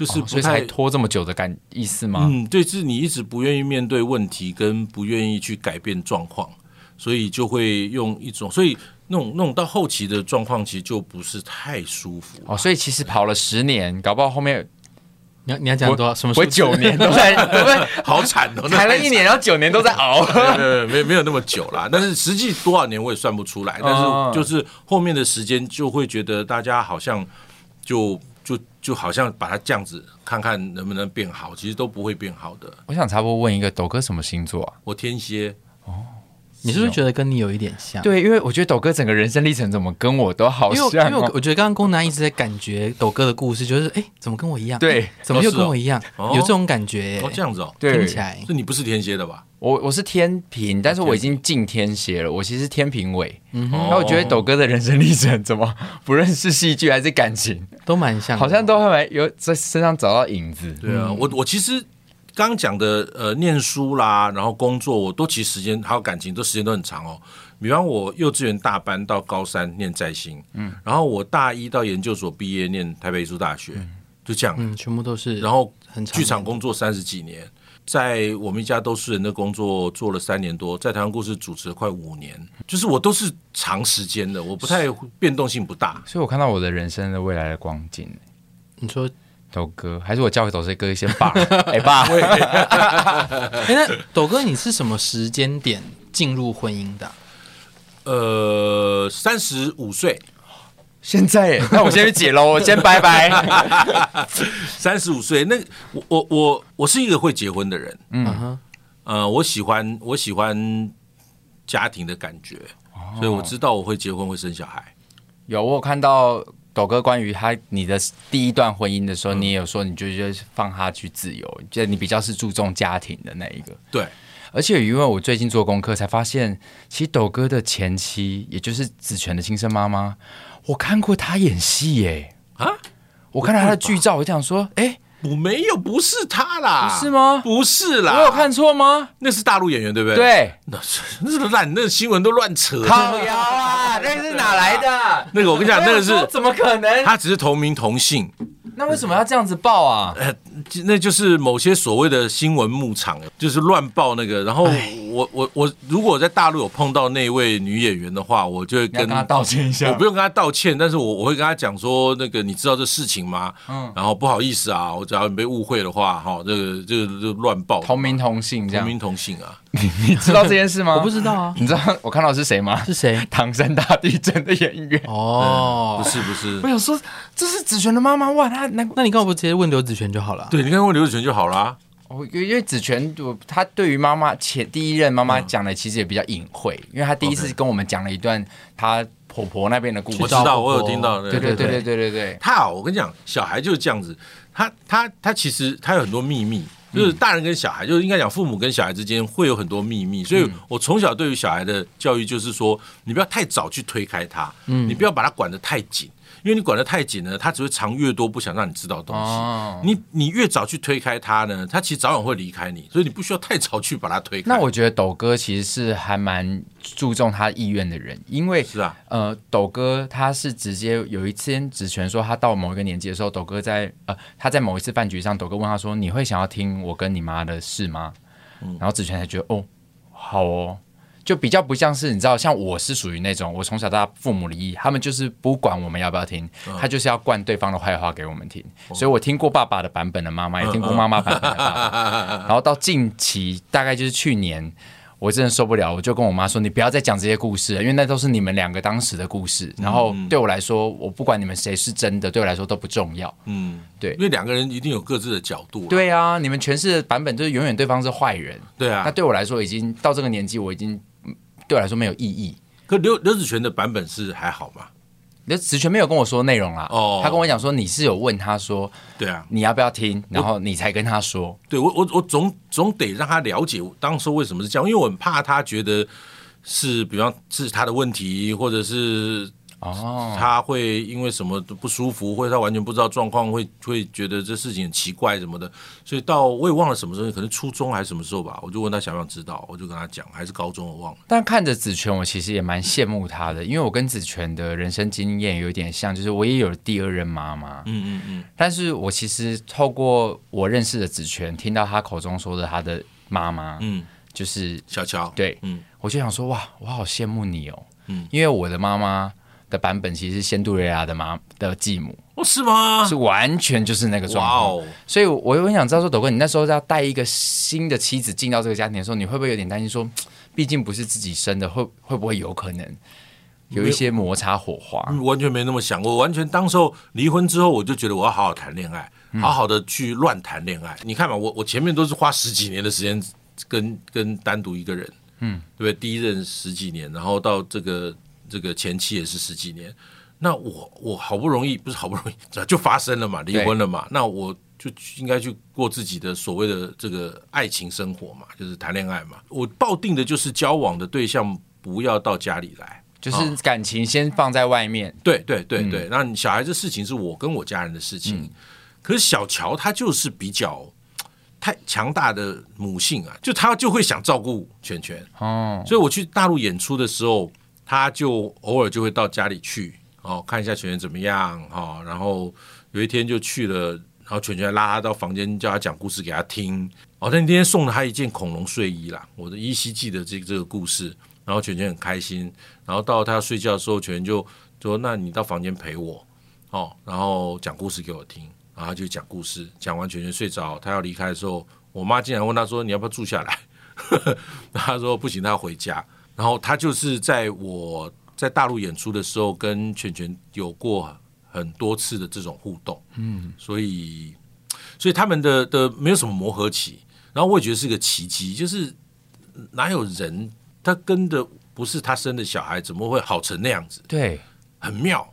就是不太、哦、所以才拖这么久的感意思吗？嗯，对，是你一直不愿意面对问题，跟不愿意去改变状况，所以就会用一种，所以那种那种到后期的状况，其实就不是太舒服哦。所以其实跑了十年，搞不好后面你要你要讲多少？什么？我九年都在？好惨哦，谈 <laughs> 了一年，然后九年都在熬，<laughs> 对，没没有那么久啦。但是实际多少年我也算不出来，但是就是后面的时间就会觉得大家好像就。就就好像把它这样子看看能不能变好，其实都不会变好的。我想差不多问一个，斗哥什么星座啊？我天蝎。哦，你是不是觉得跟你有一点像？对，因为我觉得抖哥整个人生历程怎么跟我都好像。因为我觉得刚刚宫南一直在感觉抖哥的故事，就是哎，怎么跟我一样？对，怎么又跟我一样？有这种感觉。哦，这样子哦，听起来。是你不是天蝎的吧？我我是天平，但是我已经进天蝎了。我其实天平尾，嗯，然后我觉得抖哥的人生历程怎么 <laughs> 不论是戏剧还是感情都蛮像，好像都还有在身上找到影子。对啊，我我其实刚讲的呃，念书啦，然后工作，我都其实时间还有感情都时间都很长哦。比方我幼稚园大班到高三念在新，嗯，然后我大一到研究所毕业念台北艺术大学，就这样，嗯，全部都是，然后剧场工作三十几年。在我们一家都是人的工作做了三年多，在台湾故事主持了快五年，就是我都是长时间的，我不太变动性不大，所以我看到我的人生的未来的光景。你说斗哥，还是我教给斗哥一些爸？<laughs> 哎爸，哎那斗哥你是什么时间点进入婚姻的？呃，三十五岁。现在，<laughs> 那我先去解喽，我先拜拜。<laughs> 三十五岁，那我我我我是一个会结婚的人，嗯哼，呃，我喜欢我喜欢家庭的感觉，所以我知道我会结婚会生小孩。有我有看到斗哥关于他你的第一段婚姻的时候，嗯、你也有说你就觉得放他去自由，就你比较是注重家庭的那一个。对，而且因为我最近做功课才发现，其实斗哥的前妻，也就是子权的亲生妈妈，我看过她演戏耶。啊？我看到他的剧照，我就想说，哎、欸。我没有，不是他啦，不是吗？不是啦，我有看错吗？那是大陆演员，对不对？对，那是那是烂，那个新闻都乱扯。靠谣啊，那是哪来的？那个我跟你讲，那个是怎么可能？他只是同名同姓。那为什么要这样子报啊？呃，那就是某些所谓的新闻牧场，就是乱报那个。然后我我我，如果在大陆有碰到那位女演员的话，我就会跟她道歉一下。我不用跟她道歉，但是我我会跟她讲说，那个你知道这事情吗？嗯。然后不好意思啊，我只要你被误会的话，哈，这个这个就乱报。同名同姓这样。同名同姓啊。你你知道这件事吗？我不知道啊。你知道我看到是谁吗？是谁？唐山大地震的演员。哦，不是不是。我想说，这是子璇的妈妈哇，她那那你干嘛不直接问刘子璇就好了？对，你看问刘子璇就好了。哦，因为子权，他对于妈妈前第一任妈妈讲的其实也比较隐晦，因为他第一次跟我们讲了一段他婆婆那边的故事。我知道，我有听到。对对对对对对对。他好，我跟你讲，小孩就是这样子，他他他其实他有很多秘密。就是大人跟小孩，就是应该讲父母跟小孩之间会有很多秘密，所以我从小对于小孩的教育就是说，你不要太早去推开他，你不要把他管得太紧。因为你管得太紧呢，他只会藏越多不想让你知道的东西。哦、你你越早去推开他呢，他其实早晚会离开你，所以你不需要太早去把他推开。那我觉得斗哥其实是还蛮注重他意愿的人，因为是啊，呃，斗哥他是直接有一天子权说他到某一个年纪的时候，斗哥在呃他在某一次饭局上，斗哥问他说：“你会想要听我跟你妈的事吗？”嗯、然后子权才觉得哦，好哦。就比较不像是你知道，像我是属于那种，我从小到大父母离异，他们就是不管我们要不要听，他就是要灌对方的坏话给我们听。所以我听过爸爸的版本的妈妈，也听过妈妈版本的爸爸。然后到近期，大概就是去年。我真的受不了，我就跟我妈说：“你不要再讲这些故事了，因为那都是你们两个当时的故事。然后对我来说，我不管你们谁是真的，对我来说都不重要。嗯，对，因为两个人一定有各自的角度。对啊，你们诠释的版本就是永远对方是坏人。对啊，那对我来说，已经到这个年纪，我已经对我来说没有意义。可刘刘子权的版本是还好吗？刘子权没有跟我说内容啊。哦，他跟我讲说，你是有问他说，对啊，你要不要听？然后你才跟他说。对我，我我总总得让他了解当时为什么是这样，因为我很怕他觉得是，比方是他的问题，或者是。哦，他会因为什么都不舒服，或者他完全不知道状况，会会觉得这事情很奇怪什么的，所以到我也忘了什么时候，可能初中还是什么时候吧，我就问他想不想知道，我就跟他讲，还是高中我忘了。但看着子权，我其实也蛮羡慕他的，因为我跟子权的人生经验有点像，就是我也有第二任妈妈，嗯嗯嗯，但是我其实透过我认识的子权，听到他口中说的他的妈妈，嗯，就是小乔，对，嗯，我就想说哇，我好羡慕你哦，嗯，因为我的妈妈。的版本其实是仙杜瑞拉的妈的继母哦，是吗？是完全就是那个状况，哦、所以我又很想知道说，斗哥，你那时候要带一个新的妻子进到这个家庭的时候，你会不会有点担心说，<tsk> 毕竟不是自己生的，会会不会有可能有一些摩擦火花？完全没那么想过，我完全当时候离婚之后，我就觉得我要好好谈恋爱，嗯、好好的去乱谈恋爱。你看嘛，我我前面都是花十几年的时间跟跟单独一个人，嗯，对不对？第一任十几年，然后到这个。这个前妻也是十几年，那我我好不容易不是好不容易 <laughs> 就发生了嘛，离婚了嘛，那我就应该去过自己的所谓的这个爱情生活嘛，就是谈恋爱嘛。我抱定的就是交往的对象不要到家里来，就是感情先放在外面。对对对对，那你小孩子事情是我跟我家人的事情，嗯、可是小乔他就是比较太强大的母性啊，就他就会想照顾全全哦，所以我去大陆演出的时候。他就偶尔就会到家里去哦，看一下权权怎么样哦，然后有一天就去了，然后权权拉他到房间，叫他讲故事给他听哦。他那天送了他一件恐龙睡衣啦，我的依稀记得这个这个故事。然后权权很开心，然后到他睡觉的时候，权权就说：“那你到房间陪我哦，然后讲故事给我听。”然后就讲故事，讲完权权睡着，他要离开的时候，我妈竟然问他说：“你要不要住下来？” <laughs> 他说：“不行，他要回家。”然后他就是在我在大陆演出的时候，跟全全有过很多次的这种互动，嗯，所以所以他们的的没有什么磨合期，然后我也觉得是个奇迹，就是哪有人他跟的不是他生的小孩，怎么会好成那样子？对，很妙，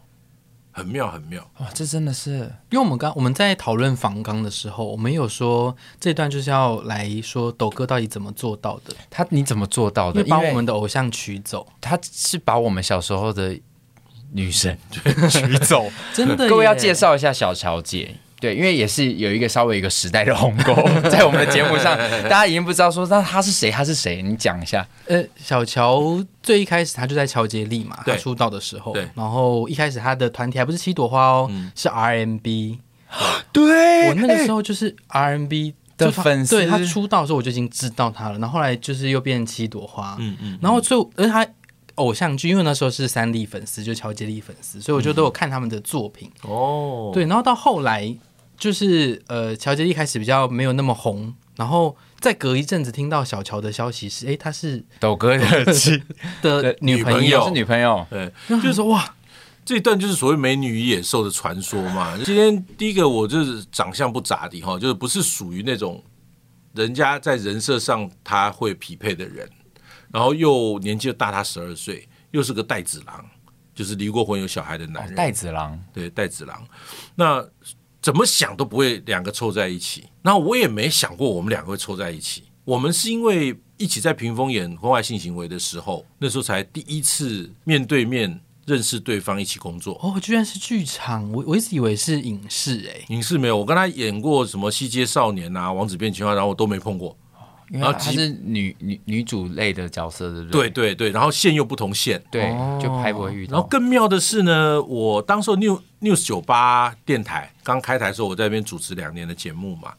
很妙很妙。哇，这真的是，因为我们刚我们在讨论房刚的时候，我们有说这段就是要来说抖哥到底怎么做到的。他你怎么做到的？把我们的偶像取走，他是把我们小时候的女神 <laughs> 取走，真的。各位要介绍一下小乔姐。对，因为也是有一个稍微一个时代的鸿沟，<laughs> 在我们的节目上，大家已经不知道说那他是谁，他是谁？你讲一下。呃，小乔最一开始他就在乔杰利嘛，他出道的时候，然后一开始他的团体还不是七朵花哦，嗯、是 RMB。<gasps> 对，我那个时候就是 RMB 的粉丝。对，他出道的时候我就已经知道他了，然后后来就是又变成七朵花，嗯嗯。然后就而他。偶像剧，因为那时候是三立粉丝，就乔杰利粉丝，所以我就都有看他们的作品。哦、嗯，对，然后到后来就是呃，乔杰一开始比较没有那么红，然后再隔一阵子听到小乔的消息是，哎，她是抖哥的 <laughs> 的女朋友，是女朋友。对，就是说哇，<laughs> 这一段就是所谓美女与野兽的传说嘛。今天第一个我就是长相不咋地哈，就是不是属于那种人家在人设上他会匹配的人。然后又年纪又大他十二岁，又是个带子郎，就是离过婚有小孩的男人。带子郎，对，带子郎。那怎么想都不会两个凑在一起。那我也没想过我们两个会凑在一起。我们是因为一起在屏风演婚外性行为的时候，那时候才第一次面对面认识对方，一起工作。哦，居然是剧场，我我一直以为是影视诶、欸。影视没有，我跟他演过什么《西街少年》啊，《王子变青蛙》，然后我都没碰过。然后她是女女女主类的角色，对不对？对对对，然后线又不同线，对，就拍不会遇到。然后更妙的是呢，我当时 New News 九八电台刚开台的时候，我在那边主持两年的节目嘛。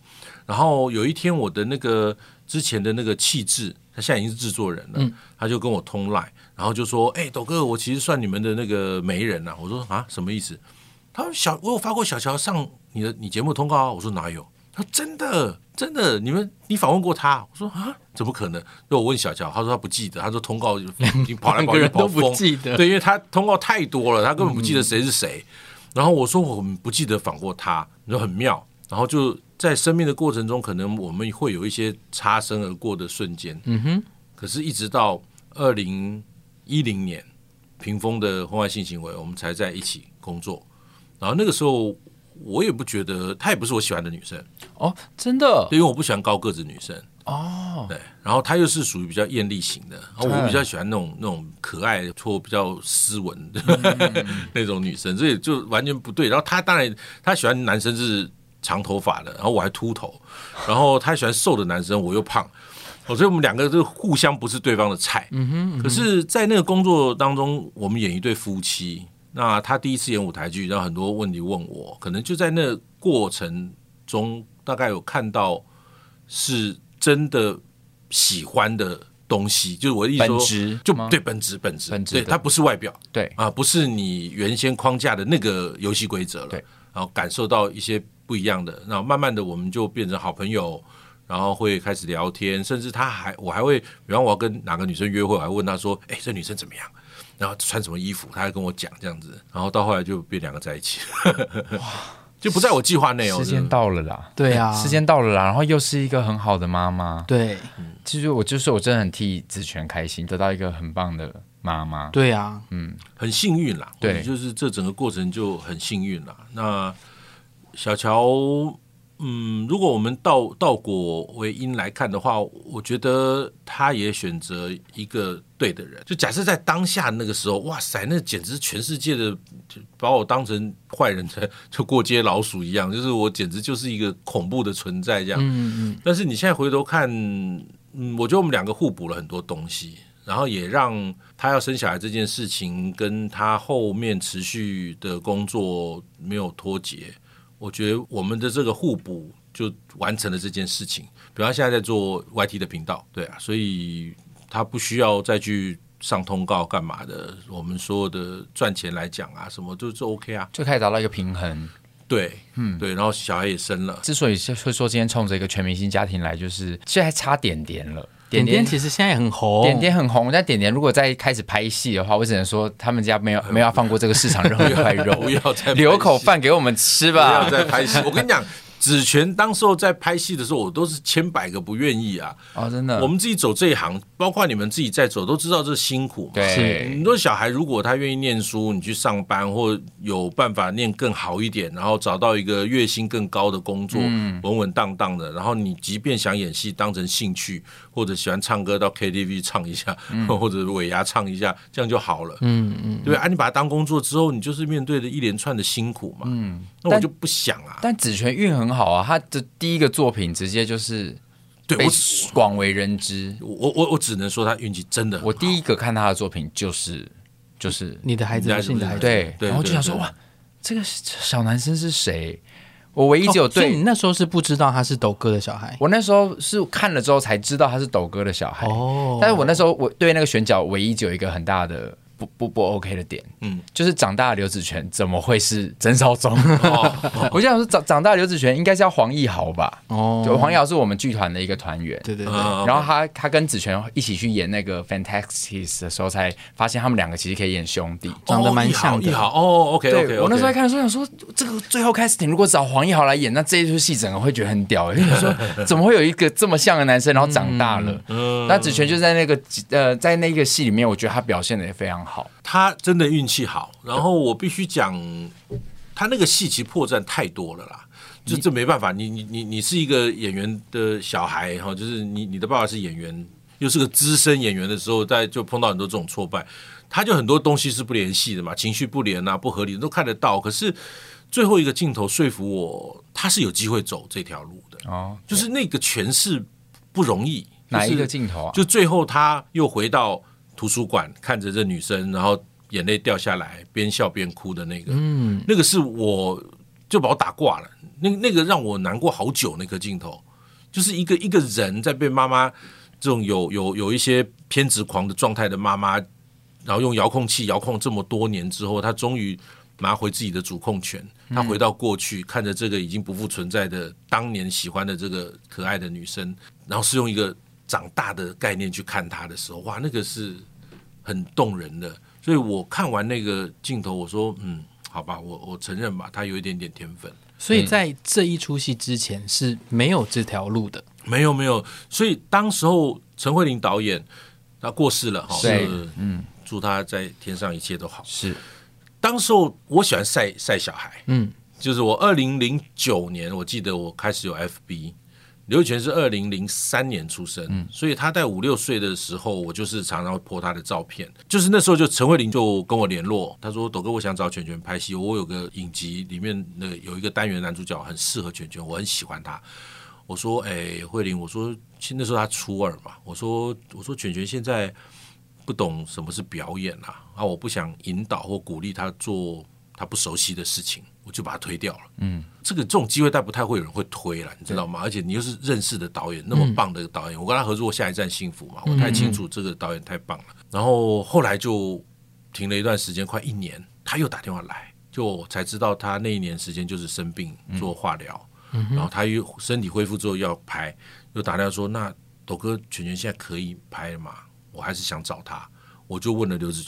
然后有一天，我的那个之前的那个气质，他现在已经是制作人了，嗯、他就跟我通赖，然后就说：“哎，斗哥，我其实算你们的那个媒人呐、啊。”我说：“啊，什么意思？”他说：“小，我有发过小乔上你的你节目通告啊。”我说：“哪有？”他说：“真的。”真的，你们你访问过他？我说啊，怎么可能？那我问小乔，他说他不记得。他说通告就跑来跑去跑疯，记得对，因为他通告太多了，他根本不记得谁是谁。嗯、然后我说我们不记得访过他，你说很妙。然后就在生命的过程中，可能我们会有一些擦身而过的瞬间。嗯哼。可是，一直到二零一零年，屏风的婚外性行为，我们才在一起工作。然后那个时候。我也不觉得，她也不是我喜欢的女生哦，真的，因为我不喜欢高个子女生哦。对，然后她又是属于比较艳丽型的，然后我比较喜欢那种那种可爱或比较斯文的、嗯、<laughs> 那种女生，所以就完全不对。然后她当然她喜欢男生是长头发的，然后我还秃头，然后她喜欢瘦的男生，我又胖，所以我们两个就互相不是对方的菜。嗯哼，嗯哼，可是，在那个工作当中，我们演一对夫妻。那他第一次演舞台剧，然后很多问题问我，可能就在那过程中，大概有看到是真的喜欢的东西，就是我的意思说，就对本质本质，本质对它不是外表，对。啊，不是你原先框架的那个游戏规则了，对，然后感受到一些不一样的，然后慢慢的我们就变成好朋友，然后会开始聊天，甚至他还我还会，比方我要跟哪个女生约会，我还问他说，哎，这女生怎么样？然后穿什么衣服，他还跟我讲这样子，然后到后来就变两个在一起，哇，<laughs> 就不在我计划内哦。时间到了啦，对啊，时间到了啦，然后又是一个很好的妈妈，对，其实我就是我真的很替子权开心，得到一个很棒的妈妈，对啊，嗯，很幸运啦，对，就是这整个过程就很幸运啦。那小乔。嗯，如果我们倒倒果为因来看的话，我觉得他也选择一个对的人。就假设在当下那个时候，哇塞，那简直全世界的把我当成坏人的，就过街老鼠一样，<laughs> 就是我简直就是一个恐怖的存在这样。嗯嗯。但是你现在回头看，嗯，我觉得我们两个互补了很多东西，然后也让他要生小孩这件事情跟他后面持续的工作没有脱节。我觉得我们的这个互补就完成了这件事情。比方现在在做 YT 的频道，对啊，所以他不需要再去上通告干嘛的。我们所有的赚钱来讲啊，什么都是 OK 啊，就开始达到一个平衡。对，嗯，对，然后小孩也生了。之所以会说今天冲着一个全明星家庭来，就是现在还差点点了。点点其实现在也很红，点点很红。但点点如果再开始拍戏的话，我只能说他们家没有没有要放过这个市场任何一块肉，不要再留口饭给我们吃吧。不要再拍戏。我跟你讲，子权当时候在拍戏的时候，我都是千百个不愿意啊！哦，真的，我们自己走这一行，包括你们自己在走，都知道这辛苦。对，很多小孩如果他愿意念书，你去上班或有办法念更好一点，然后找到一个月薪更高的工作，稳稳当当的。然后你即便想演戏当成兴趣，或者喜欢唱歌到 KTV 唱一下，<laughs> 或者尾牙唱一下，这样就好了。嗯嗯，对啊，你把它当工作之后，你就是面对着一连串的辛苦嘛。嗯，那我就不想啊。但子权运很好啊，他的第一个作品直接就是对我广为人知。我我我只能说他运气真的。我第一个看他的作品就是就是你的孩子是你的孩子，对，然后就想说哇，这个小男生是谁？我唯一只有对你那时候是不知道他是抖哥的小孩。我那时候是看了之后才知道他是抖哥的小孩。哦，但是我那时候我对那个选角唯一只有一个很大的。不不不 OK 的点，嗯，就是长大的刘子权怎么会是曾少宗？<laughs> 我想说长长大的刘子权应该是叫黄义豪吧？哦，就黄义豪是我们剧团的一个团员，对对对。然后他他跟子权一起去演那个 Fantastic 的时候，才发现他们两个其实可以演兄弟，长得蛮像的。义豪哦，OK OK, okay。我那时候在看的时候想说，这个最后开始如果找黄义豪来演，那这一出戏整个会觉得很屌。因为说 <laughs> 怎么会有一个这么像的男生，然后长大了？嗯，那子权就在那个呃在那个戏里面，我觉得他表现的也非常好。他真的运气好，然后我必须讲，他那个戏其实破绽太多了啦，就这没办法，你你你你是一个演员的小孩哈，就是你你的爸爸是演员，又是个资深演员的时候，在就碰到很多这种挫败，他就很多东西是不联系的嘛，情绪不连啊，不合理都看得到，可是最后一个镜头说服我，他是有机会走这条路的哦，就是那个诠释不容易，哪一个镜头啊？就最后他又回到。图书馆看着这女生，然后眼泪掉下来，边笑边哭的那个，嗯，那个是我就把我打挂了。那那个让我难过好久。那个镜头就是一个一个人在被妈妈这种有有有一些偏执狂的状态的妈妈，然后用遥控器遥控这么多年之后，她终于拿回自己的主控权。她回到过去，看着这个已经不复存在的当年喜欢的这个可爱的女生，然后是用一个。长大的概念去看她的时候，哇，那个是很动人的。所以我看完那个镜头，我说，嗯，好吧，我我承认吧，他有一点点天分。所以在这一出戏之前是没有这条路的，没有没有。所以当时候陈慧琳导演他过世了，哈，嗯，祝他在天上一切都好。是，当时候我喜欢晒晒小孩，嗯，就是我二零零九年，我记得我开始有 FB。刘全是二零零三年出生，嗯，所以他在五六岁的时候，我就是常常会 po 他的照片。就是那时候，就陈慧琳就跟我联络，他说：“斗哥，我想找全全拍戏，我有个影集里面那有一个单元男主角很适合全全，我很喜欢他。”我说：“哎，慧琳，我说，那时候他初二嘛，我说，我说全全现在不懂什么是表演啊，啊，我不想引导或鼓励他做他不熟悉的事情。”我就把他推掉了。嗯，这个这种机会，但不太会有人会推了，你知道吗？而且你又是认识的导演，那么棒的一个导演，我跟他合作过《下一站幸福》嘛，我太清楚这个导演太棒了。然后后来就停了一段时间，快一年，他又打电话来，就我才知道他那一年时间就是生病做化疗，然后他又身体恢复之后要拍，又打电话说：“那斗哥全全现在可以拍了吗？我还是想找他。”我就问了刘子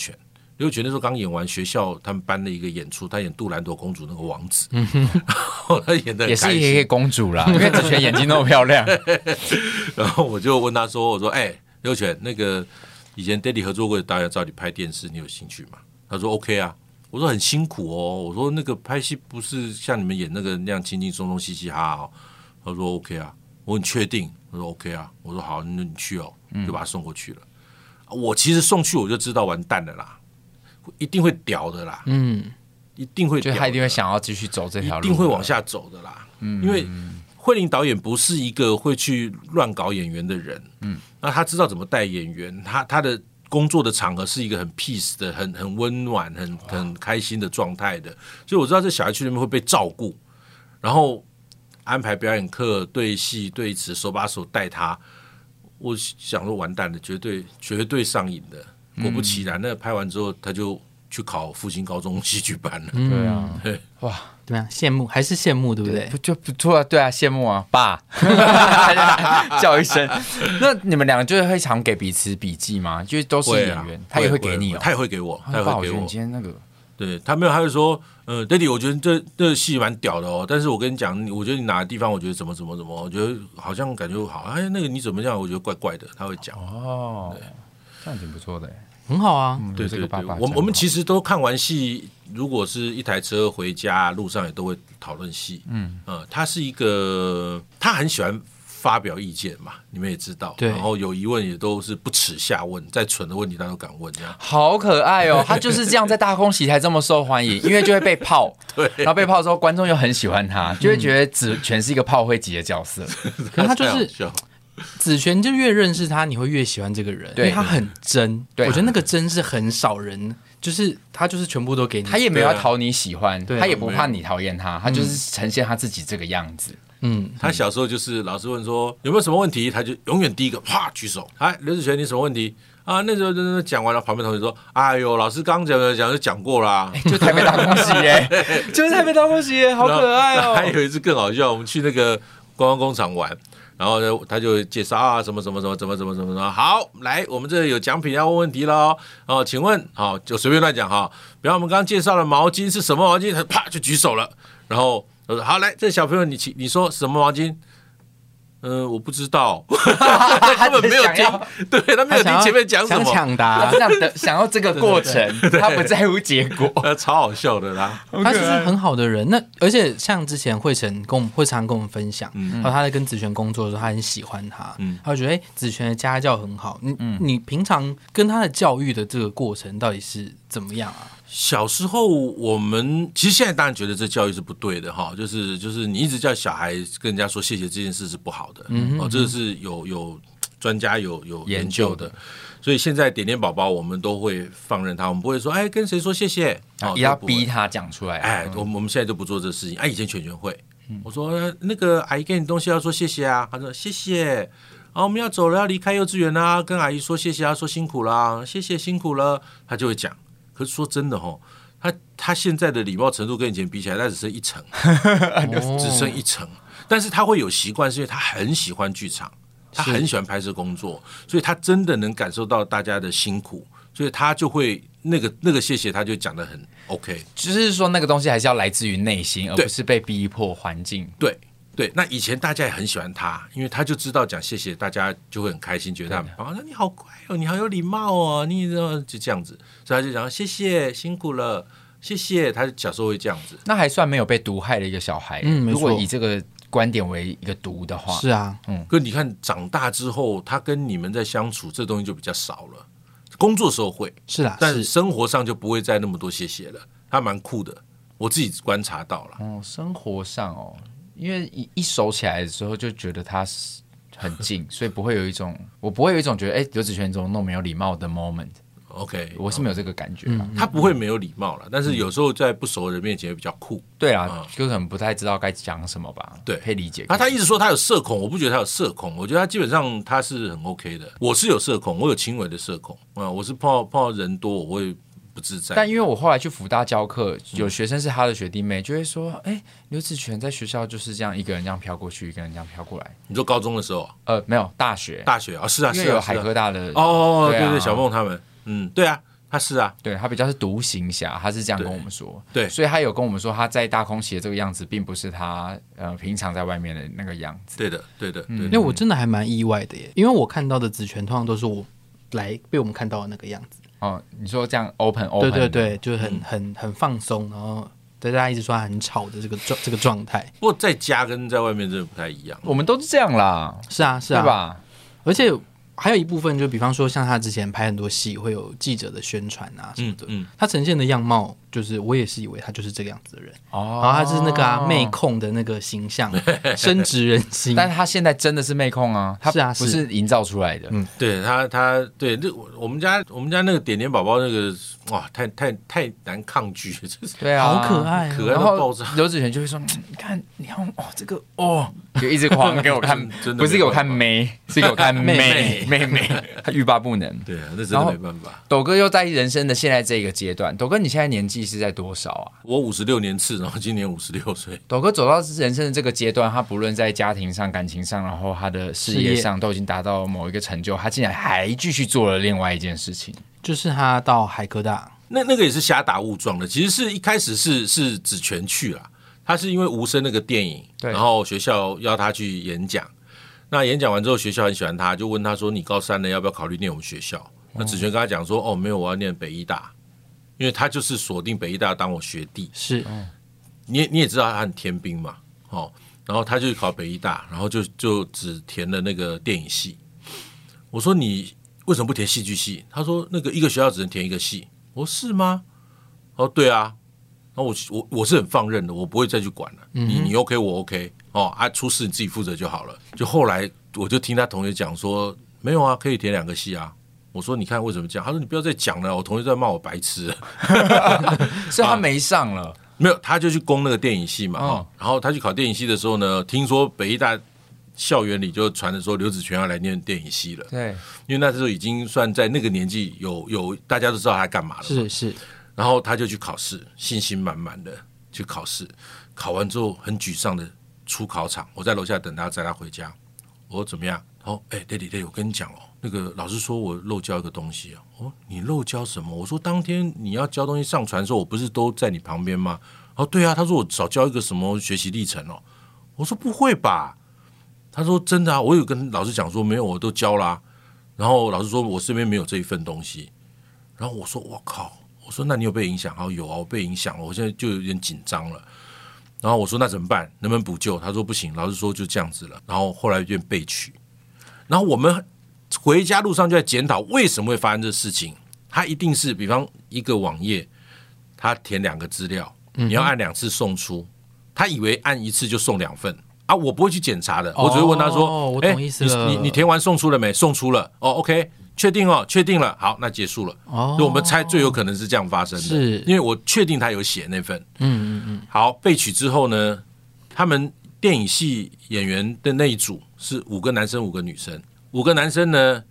权。刘子权那时候刚演完学校他们班的一个演出，他演杜兰朵公主那个王子，嗯、哼他演的也是一个公主啦，因为子权眼睛那么漂亮。<laughs> 然后我就问他说：“我说，哎、欸，刘全，那个以前 Daddy 合作过的导演找你拍电视，你有兴趣吗？”他说：“OK 啊。”我说：“很辛苦哦。”我说：“那个拍戏不是像你们演那个那样轻轻松松、嘻嘻哈哈。”他说：“OK 啊。”我很确定。我说：“OK 啊。”我说：“好，那你去哦。”就把他送过去了。嗯、我其实送去我就知道完蛋了啦。一定会屌的啦，嗯，一定会，就他一定会想要继续走这条路，一定会往下走的啦，嗯，因为慧玲导演不是一个会去乱搞演员的人，嗯，那他知道怎么带演员，他他的工作的场合是一个很 peace 的、很很温暖、很很开心的状态的，所以我知道这小孩去那边会被照顾，然后安排表演课、对戏、对词，手把手带他，我想说完蛋了，绝对绝对上瘾的。果不其然，那拍完之后，他就去考复兴高中戏剧班了。对啊，哇，怎么样？羡慕还是羡慕，对不对？不就不错啊？对啊，羡慕啊，爸 <laughs> 叫一声。那你们两个就是会常给彼此笔记吗？就是都是演员，他也会给你，他也会给我，他也会给我。今天那个对他没有，他就说，呃，Daddy，我觉得这这戏蛮屌的哦，但是我跟你讲，我觉得你哪个地方，我觉得怎么怎么怎么，我觉得好像感觉好，哎，那个你怎么样？我觉得怪怪的，他会讲哦，这样挺不错的，很好啊，嗯、对对对，我我们其实都看完戏，如果是一台车回家路上也都会讨论戏，嗯。呃，他是一个，他很喜欢。发表意见嘛，你们也知道，对，然后有疑问也都是不耻下问，再蠢的问题他都敢问，这样。好可爱哦。<laughs> 他就是这样在大空袭才这么受欢迎，因为就会被泡，<laughs> 对，然后被泡之后观众又很喜欢他，就会觉得只全是一个炮灰级的角色。<laughs> 可他就是子璇，就越认识他，你会越喜欢这个人，因为他很真。我觉得那个真是很少人，就是他就是全部都给你，他也没有要讨你喜欢，他也不怕你讨厌他，他就是呈现他自己这个样子。嗯，他小时候就是老师问说有没有什么问题，他就永远第一个啪举手。哎，刘子璇，你什么问题啊？那时候真的讲完了，旁边同学说：“哎呦，老师刚讲的讲就讲过啦，就台北大空袭耶，<laughs> 就是台北大空袭耶，好可爱哦。” <laughs> 还有一次更好笑，我们去那个观光工厂玩，然后呢，他就介绍啊，什么什么什么怎么怎么怎么怎么好，来，我们这有奖品要问问题喽。哦，请问，好，就随便乱讲哈。比方我们刚刚介绍的毛巾是什么毛巾，他啪就举手了，然后他说。好，来，这小朋友你，请你说什么毛巾？嗯、呃，我不知道，<laughs> 他根本没有听，对他没有听前面讲什么，抢答，想 <laughs> 的想要这个过程，<laughs> 他不在乎结果，超好笑的啦。他就是很好的人，那而且像之前慧晨跟我们会常跟我们分享，嗯、然后他在跟子璇工作的时候，他很喜欢他，嗯、他就觉得哎，子璇的家教很好，你、嗯、你平常跟他的教育的这个过程到底是怎么样啊？小时候，我们其实现在当然觉得这教育是不对的哈，就是就是你一直叫小孩跟人家说谢谢这件事是不好的，嗯，哦，这个是有有专家有有研究的，所以现在点点宝宝我们都会放任他，我们不会说哎跟谁说谢谢，哦，也要逼他讲出来，哎，我们我们现在就不做这个事情，哎，以前全全会，我说那个阿姨给你东西要说谢谢啊，他说谢谢，啊我们要走了要离开幼稚园啦，跟阿姨说谢谢啊，说辛苦啦，谢谢辛苦了，他就会讲。可是说真的哈，他他现在的礼貌程度跟以前比起来，他只剩一层，<laughs> 只剩一层。但是他会有习惯，是因为他很喜欢剧场，他很喜欢拍摄工作，所以他真的能感受到大家的辛苦，所以他就会那个那个谢谢，他就讲的很 OK。就是说那个东西还是要来自于内心，而不是被逼迫环境。对。对，那以前大家也很喜欢他，因为他就知道讲谢谢，大家就会很开心，觉得他很棒。那你好乖哦，你好有礼貌哦，你就这样子，所以他就讲谢谢，辛苦了，谢谢。他小时候会这样子，那还算没有被毒害的一个小孩。嗯，如果以这个观点为一个毒的话，是啊，嗯。可你看长大之后，他跟你们在相处，这东西就比较少了。工作时候会是啊，但是生活上就不会再那么多谢谢了。他蛮酷的，我自己观察到了。哦，生活上哦。因为一一熟起来的时候就觉得他是很近，<laughs> 所以不会有一种我不会有一种觉得哎，刘子权怎么那么没有礼貌的 moment。OK，我是没有这个感觉。嗯，他不会没有礼貌了，但是有时候在不熟的人面前会比较酷。对啊，就可能不太知道该讲什么吧。对，可以理解。那他一直说他有社恐，我不觉得他有社恐，我觉得他基本上他是很 OK 的。我是有社恐，我有轻微的社恐啊，我是碰到碰到人多我会。不自在，但因为我后来去福大教课，有学生是他的学弟妹，就会说：“哎，刘子权在学校就是这样一个人这样飘过去，一个人这样飘过来。”你说高中的时候？呃，没有，大学，大学啊，是啊，是有海科大的哦，对对，小梦他们，嗯，对啊，他是啊，对他比较是独行侠，他是这样跟我们说，对，所以他有跟我们说，他在大空袭的这个样子，并不是他呃平常在外面的那个样子。对的，对的，因为我真的还蛮意外的耶，因为我看到的子权通常都是我来被我们看到的那个样子。哦，你说这样 open open，对对对，就是很很很放松，然后大家一直说他很吵的这个状这个状态。不过在家跟在外面真的不太一样，我们都是这样啦，是啊是啊，对吧？而且。还有一部分，就比方说，像他之前拍很多戏，会有记者的宣传啊什么的。嗯，嗯，他呈现的样貌，就是我也是以为他就是这个样子的人。哦，然后他是那个啊妹控的那个形象，<laughs> 深植人心。但是他现在真的是妹控啊，他是啊，不是营造出来的。嗯，对他，他对那我们家我们家那个点点宝宝那个哇，太太太难抗拒，对啊，好可爱，可爱到爆炸。刘子璇就会说：“你看，你看哦，这个哦，<laughs> 就一直狂给我看，<laughs> 真的不是给我看妹，是给我看妹。”妹妹，他欲罢不能。对啊，那真的没办法。斗哥又在人生的现在这个阶段。斗哥，你现在年纪是在多少啊？我五十六年次，然后今年五十六岁。<laughs> 斗哥走到人生的这个阶段，他不论在家庭上、感情上，然后他的事业上，都已经达到某一个成就。他竟然还继续做了另外一件事情，就是他到海科大那那个也是瞎打误撞的。其实是一开始是是子权去了，他是因为无声那个电影，对然后学校要他去演讲。那演讲完之后，学校很喜欢他，就问他说：“你高三了，要不要考虑念我们学校？”嗯、那子权跟他讲说：“哦，没有，我要念北医大，因为他就是锁定北医大当我学弟。”是，你你也知道他很天兵嘛，哦，然后他就考北医大，然后就就只填了那个电影系。我说：“你为什么不填戏剧系？”他说：“那个一个学校只能填一个系。”我说：“是吗？”哦，对啊。然后我我我是很放任的，我不会再去管了。你你 OK，我 OK。哦啊，出事你自己负责就好了。就后来我就听他同学讲说，没有啊，可以填两个系啊。我说你看为什么这样？他说你不要再讲了，我同学在骂我白痴。<laughs> 是他没上了，没有，他就去攻那个电影系嘛。哦、然后他去考电影系的时候呢，听说北艺大校园里就传着说刘子权要来念电影系了。对，因为那时候已经算在那个年纪有有大家都知道他干嘛了。是是。然后他就去考试，信心满满的去考试，考完之后很沮丧的。出考场，我在楼下等他，载他回家。我说怎么样？哦，哎，爹地爹，我跟你讲哦，那个老师说我漏交一个东西啊。哦，你漏交什么？我说当天你要交东西上传的时候，我不是都在你旁边吗？哦，对啊。他说我少交一个什么学习历程哦。我说不会吧？他说真的啊，我有跟老师讲说没有，我都交啦。然后老师说我身边没有这一份东西。然后我说我靠，我说那你有被影响？哦，有啊，我被影响了，我现在就有点紧张了。然后我说那怎么办？能不能补救？他说不行，老师说就这样子了。然后后来就被取。然后我们回家路上就在检讨为什么会发生这事情。他一定是比方一个网页，他填两个资料，你要按两次送出，他以为按一次就送两份啊！我不会去检查的，我只会问他说：“哦，我懂意思了。你你填完送出了没？送出了哦，OK。”确定哦，确定了，好，那结束了。哦，我们猜最有可能是这样发生的，是因为我确定他有写那份。嗯嗯嗯。好，被取之后呢，他们电影系演员的那一组是五个男生，五个女生。五个男生呢，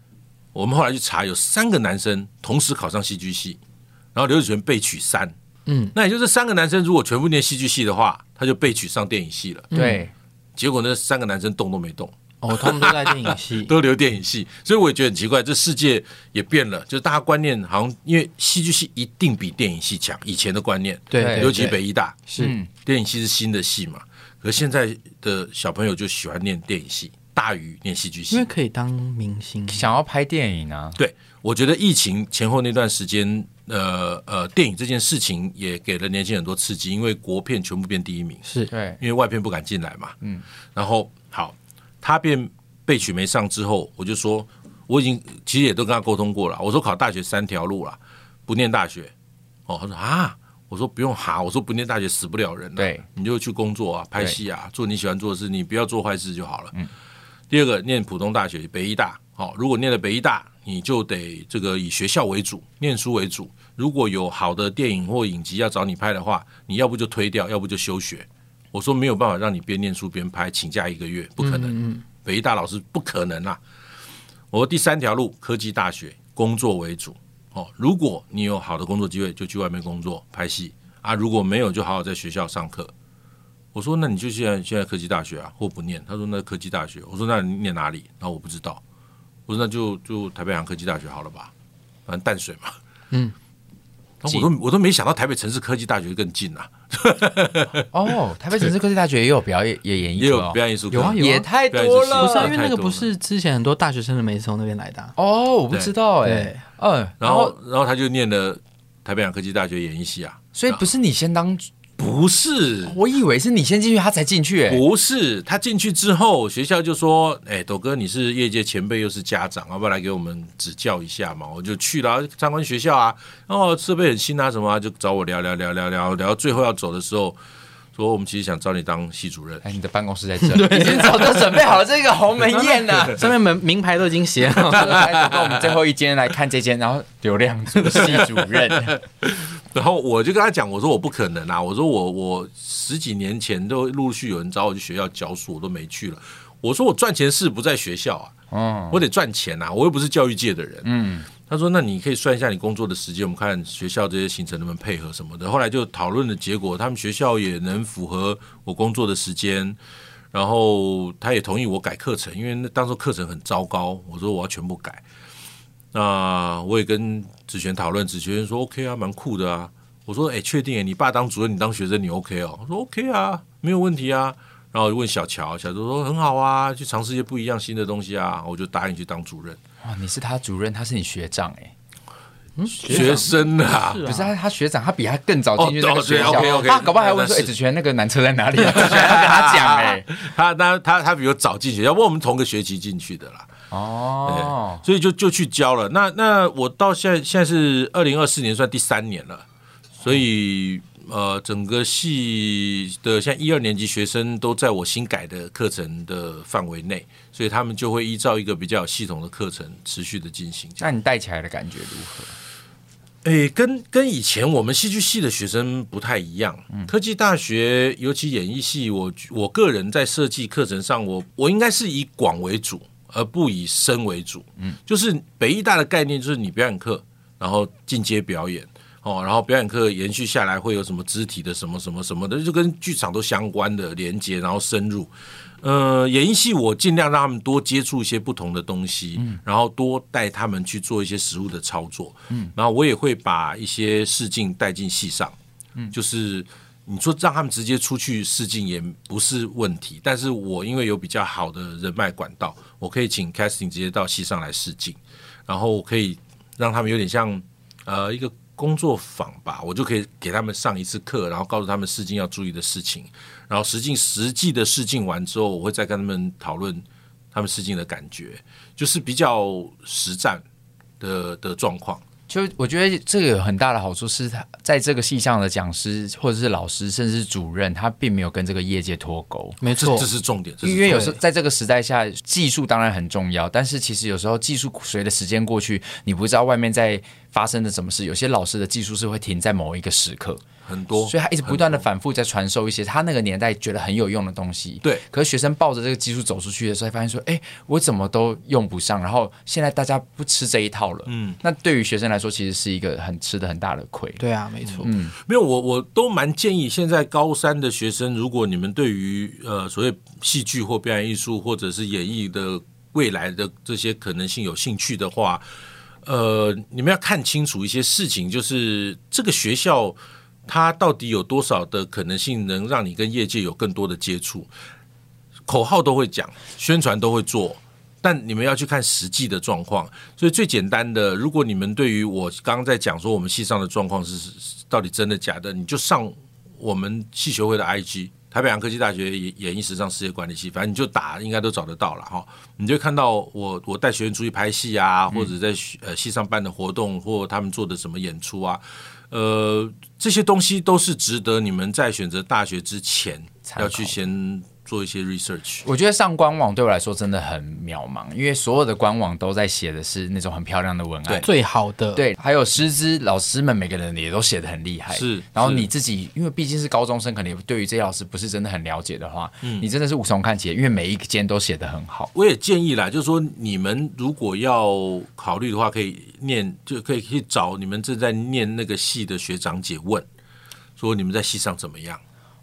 我们后来去查，有三个男生同时考上戏剧系，然后刘子权被取三。嗯，那也就是三个男生如果全部念戏剧系的话，他就被取上电影系了。对，结果那三个男生动都没动。哦，他们都在电影系，<laughs> 都留电影系，所以我也觉得很奇怪，这世界也变了，就是大家观念好像因为戏剧系一定比电影系强，以前的观念，对，尤其北艺大是电影系是新的系嘛，可是现在的小朋友就喜欢念电影系大于念戏剧系，因为可以当明星，想要拍电影啊。对，我觉得疫情前后那段时间，呃呃，电影这件事情也给了年轻人很多刺激，因为国片全部变第一名，是对，因为外片不敢进来嘛，嗯，然后好。他变被取没上之后，我就说我已经其实也都跟他沟通过了。我说考大学三条路了，不念大学哦。他说啊，我说不用哈，我说不念大学死不了人。对，你就去工作啊，拍戏啊，做你喜欢做的事，你不要做坏事就好了。嗯。第二个念普通大学，北医大。好，如果念了北医大，你就得这个以学校为主，念书为主。如果有好的电影或影集要找你拍的话，你要不就推掉，要不就休学。我说没有办法让你边念书边拍，请假一个月不可能。嗯嗯，北医大老师不可能啊！我说第三条路，科技大学工作为主哦。如果你有好的工作机会，就去外面工作拍戏啊；如果没有，就好好在学校上课。我说那你就现在现在科技大学啊，或不念？他说那科技大学。我说那你念哪里？然后我不知道。我说那就就台北航科技大学好了吧，反正淡水嘛。嗯。<laughs> 我都我都没想到台北城市科技大学更近啊！哦，<laughs> 台北城市科技大学也有表演，也演艺，也有表演艺术，有啊，也太多了。不是因为那个不是之前很多大学生的没从那边来的哦，我不知道哎。嗯，然后然后他就念了台北科技大学演艺系啊，所以不是你先当。不是，我以为是你先进去，他才进去。哎，不是，他进去之后，学校就说：“哎，斗哥，你是业界前辈，又是家长，要不要来给我们指教一下嘛？”我就去了参观学校啊，然后设备很新啊，什么啊，就找我聊聊聊聊聊聊，到最后要走的时候，说我们其实想找你当系主任。哎，你的办公室在这里，<laughs> 已经早就准备好了这个鸿门宴了，<laughs> 上面门名牌都已经写好了。<laughs> 那我们最后一间来看这间，然后流量组系主任。然后我就跟他讲，我说我不可能啊，我说我我十几年前都陆续有人找我去学校教书，我都没去了。我说我赚钱是不在学校啊，嗯，我得赚钱啊，我又不是教育界的人，嗯。他说那你可以算一下你工作的时间，我们看学校这些行程能不能配合什么的。后来就讨论的结果，他们学校也能符合我工作的时间，然后他也同意我改课程，因为那当时课程很糟糕，我说我要全部改。那我也跟子璇讨论，子璇说 OK 啊，蛮酷的啊。我说哎，确定哎，你爸当主任，你当学生，你 OK 哦？我说 OK 啊，没有问题啊。然后我就问小乔，小乔说很好啊，去尝试一些不一样新的东西啊。我就答应去当主任。哇，你是他主任，他是你学长哎。学生啊，不是他，他学长，他比他更早进去那个学校。他搞不好还问说：“哎，子权那个男厕在哪里？” <laughs> 子权要跟他讲哎，他他他他比我早进学校，不过我们同个学期进去的啦。哦，所以就就去教了。那那我到现在现在是二零二四年，算第三年了。所以呃，整个系的像一二年级学生都在我新改的课程的范围内，所以他们就会依照一个比较有系统的课程持续的进行。那你带起来的感觉如何？诶，跟跟以前我们戏剧系的学生不太一样。嗯、科技大学，尤其演艺系，我我个人在设计课程上，我我应该是以广为主，而不以深为主。嗯，就是北艺大的概念，就是你表演课，然后进阶表演哦，然后表演课延续下来会有什么肢体的什么什么什么的，就跟剧场都相关的连接，然后深入。呃，演艺系我尽量让他们多接触一些不同的东西，嗯，然后多带他们去做一些实物的操作，嗯，然后我也会把一些试镜带进戏上，嗯，就是你说让他们直接出去试镜也不是问题，但是我因为有比较好的人脉管道，我可以请 casting 直接到戏上来试镜，然后我可以让他们有点像呃一个。工作坊吧，我就可以给他们上一次课，然后告诉他们试镜要注意的事情，然后实际实际的试镜完之后，我会再跟他们讨论他们试镜的感觉，就是比较实战的的状况。就我觉得这个有很大的好处是，他在这个系上的讲师或者是老师，甚至是主任，他并没有跟这个业界脱钩。没错，这是重点。因为有时候在这个时代下，技术当然很重要，但是其实有时候技术随着时间过去，你不知道外面在发生的什么事。有些老师的技术是会停在某一个时刻。很多，所以他一直不断的反复在传授一些他那个年代觉得很有用的东西。对，可是学生抱着这个技术走出去的时候，发现说：“哎，我怎么都用不上。”然后现在大家不吃这一套了。嗯，那对于学生来说，其实是一个很吃的很大的亏。对啊，没错。嗯，没有，我我都蛮建议现在高三的学生，如果你们对于呃所谓戏剧或表演艺术或者是演艺的未来的这些可能性有兴趣的话，呃，你们要看清楚一些事情，就是这个学校。它到底有多少的可能性能让你跟业界有更多的接触？口号都会讲，宣传都会做，但你们要去看实际的状况。所以最简单的，如果你们对于我刚刚在讲说我们系上的状况是到底真的假的，你就上我们系学会的 IG，台北洋科技大学演演艺时尚事业管理系，反正你就打，应该都找得到了哈。你就看到我我带学员出去拍戏啊，或者在呃系上办的活动，或他们做的什么演出啊。呃，这些东西都是值得你们在选择大学之前要去先做一些 research。我觉得上官网对我来说真的很渺茫，因为所有的官网都在写的是那种很漂亮的文案，最好的。对，还有师资老师们每个人也都写的很厉害。是，然后你自己因为毕竟是高中生，可能对于这些老师不是真的很了解的话，嗯，你真的是无从看起，因为每一间都写的很好。我也建议啦，就是说你们如果要考虑的话，可以念，就可以去找你们正在念那个系的学长姐问，说你们在系上怎么样。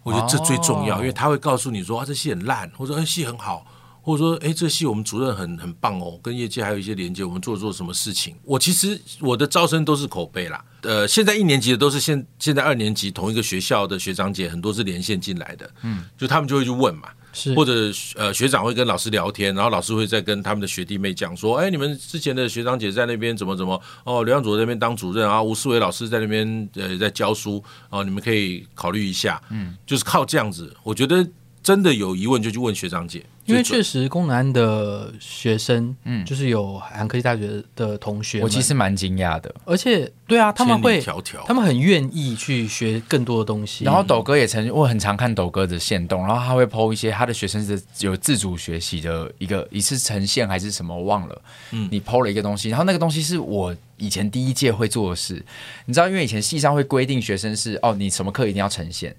我觉得这最重要，因为他会告诉你说啊，这戏很烂，或者说哎戏很好，或者说哎这戏我们主任很很棒哦，跟业界还有一些连接，我们做做什么事情。我其实我的招生都是口碑啦，呃，现在一年级的都是现现在二年级同一个学校的学长姐，很多是连线进来的，嗯，就他们就会去问嘛。是。或者呃学长会跟老师聊天，然后老师会再跟他们的学弟妹讲说，哎，你们之前的学长姐在那边怎么怎么哦，刘向佐在那边当主任啊，吴思维老师在那边呃在教书哦，你们可以考虑一下，嗯，就是靠这样子，我觉得真的有疑问就去问学长姐。因为确实，功能的学生，嗯，就是有海洋科技大学的同学，我其实蛮惊讶的。而且，对啊，他们会，条条他们很愿意去学更多的东西。然后，斗哥也曾经，我很常看斗哥的线动，然后他会 po 一些他的学生是有自主学习的一个一次呈现还是什么，我忘了。嗯，你 po 了一个东西，然后那个东西是我以前第一届会做的事。你知道，因为以前系上会规定学生是哦，你什么课一定要呈现。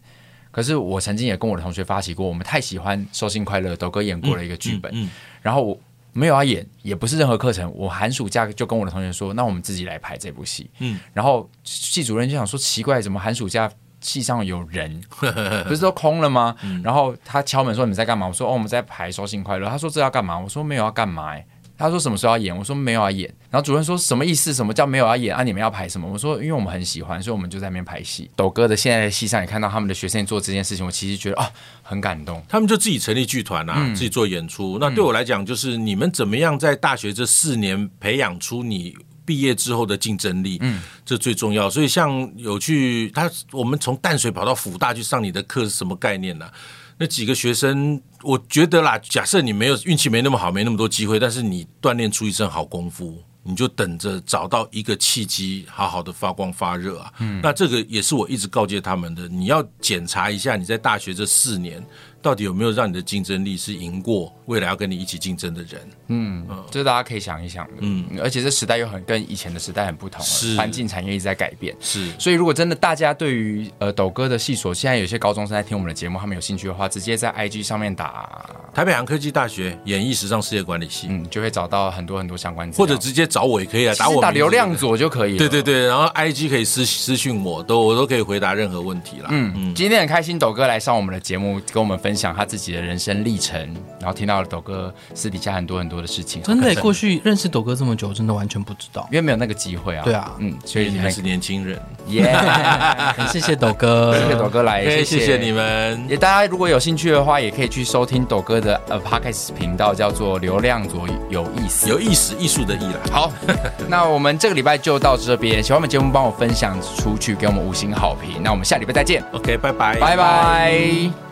可是我曾经也跟我的同学发起过，我们太喜欢《收信快乐》，斗哥演过了一个剧本，嗯嗯嗯、然后我没有要演，也不是任何课程。我寒暑假就跟我的同学说，那我们自己来排这部戏。嗯，然后系主任就想说，奇怪，怎么寒暑假戏上有人，<laughs> 不是都空了吗？嗯、然后他敲门说，你们在干嘛？我说哦，我们在排《收信快乐》。他说这要干嘛？我说没有要干嘛、欸。他说什么时候要演？我说没有要演。然后主任说什么意思？什么叫没有要演啊？你们要排什么？我说因为我们很喜欢，所以我们就在那边排戏。斗哥的现在的戏上也看到他们的学生做这件事情，我其实觉得啊、哦、很感动。他们就自己成立剧团啊，嗯、自己做演出。那对我来讲，就是你们怎么样在大学这四年培养出你毕业之后的竞争力？嗯，这最重要。所以像有去他，我们从淡水跑到辅大去上你的课是什么概念呢、啊？那几个学生，我觉得啦，假设你没有运气没那么好，没那么多机会，但是你锻炼出一身好功夫。你就等着找到一个契机，好好的发光发热啊！嗯，那这个也是我一直告诫他们的，你要检查一下你在大学这四年。到底有没有让你的竞争力是赢过未来要跟你一起竞争的人？嗯，这大家可以想一想的。嗯，而且这时代又很跟以前的时代很不同，是环境产业一直在改变。是，所以如果真的大家对于呃斗哥的戏所，现在有些高中生在听我们的节目，他们有兴趣的话，直接在 IG 上面打台北洋科技大学演艺时尚事业管理系，嗯，就会找到很多很多相关资料，或者直接找我也可以啊，打我打流量左就可以了。对对对，然后 IG 可以私私讯我，都我都可以回答任何问题啦。嗯嗯，今天很开心，斗哥来上我们的节目，跟我们分享他自己的人生历程，然后听到了斗哥私底下很多很多的事情。真的，过去认识斗哥这么久，真的完全不知道，因为没有那个机会啊。对啊，嗯，所以你还是年轻人。耶，<laughs> 谢谢斗哥，谢谢斗哥来，谢谢你们。也大家如果有兴趣的话，也可以去收听斗哥的呃 Podcast 频道，叫做“流量左有意思”，有意思，艺术的意了。好，<laughs> 那我们这个礼拜就到这边，喜欢我们节目，帮我分享出去，给我们五星好评。那我们下礼拜再见。OK，拜拜，拜拜。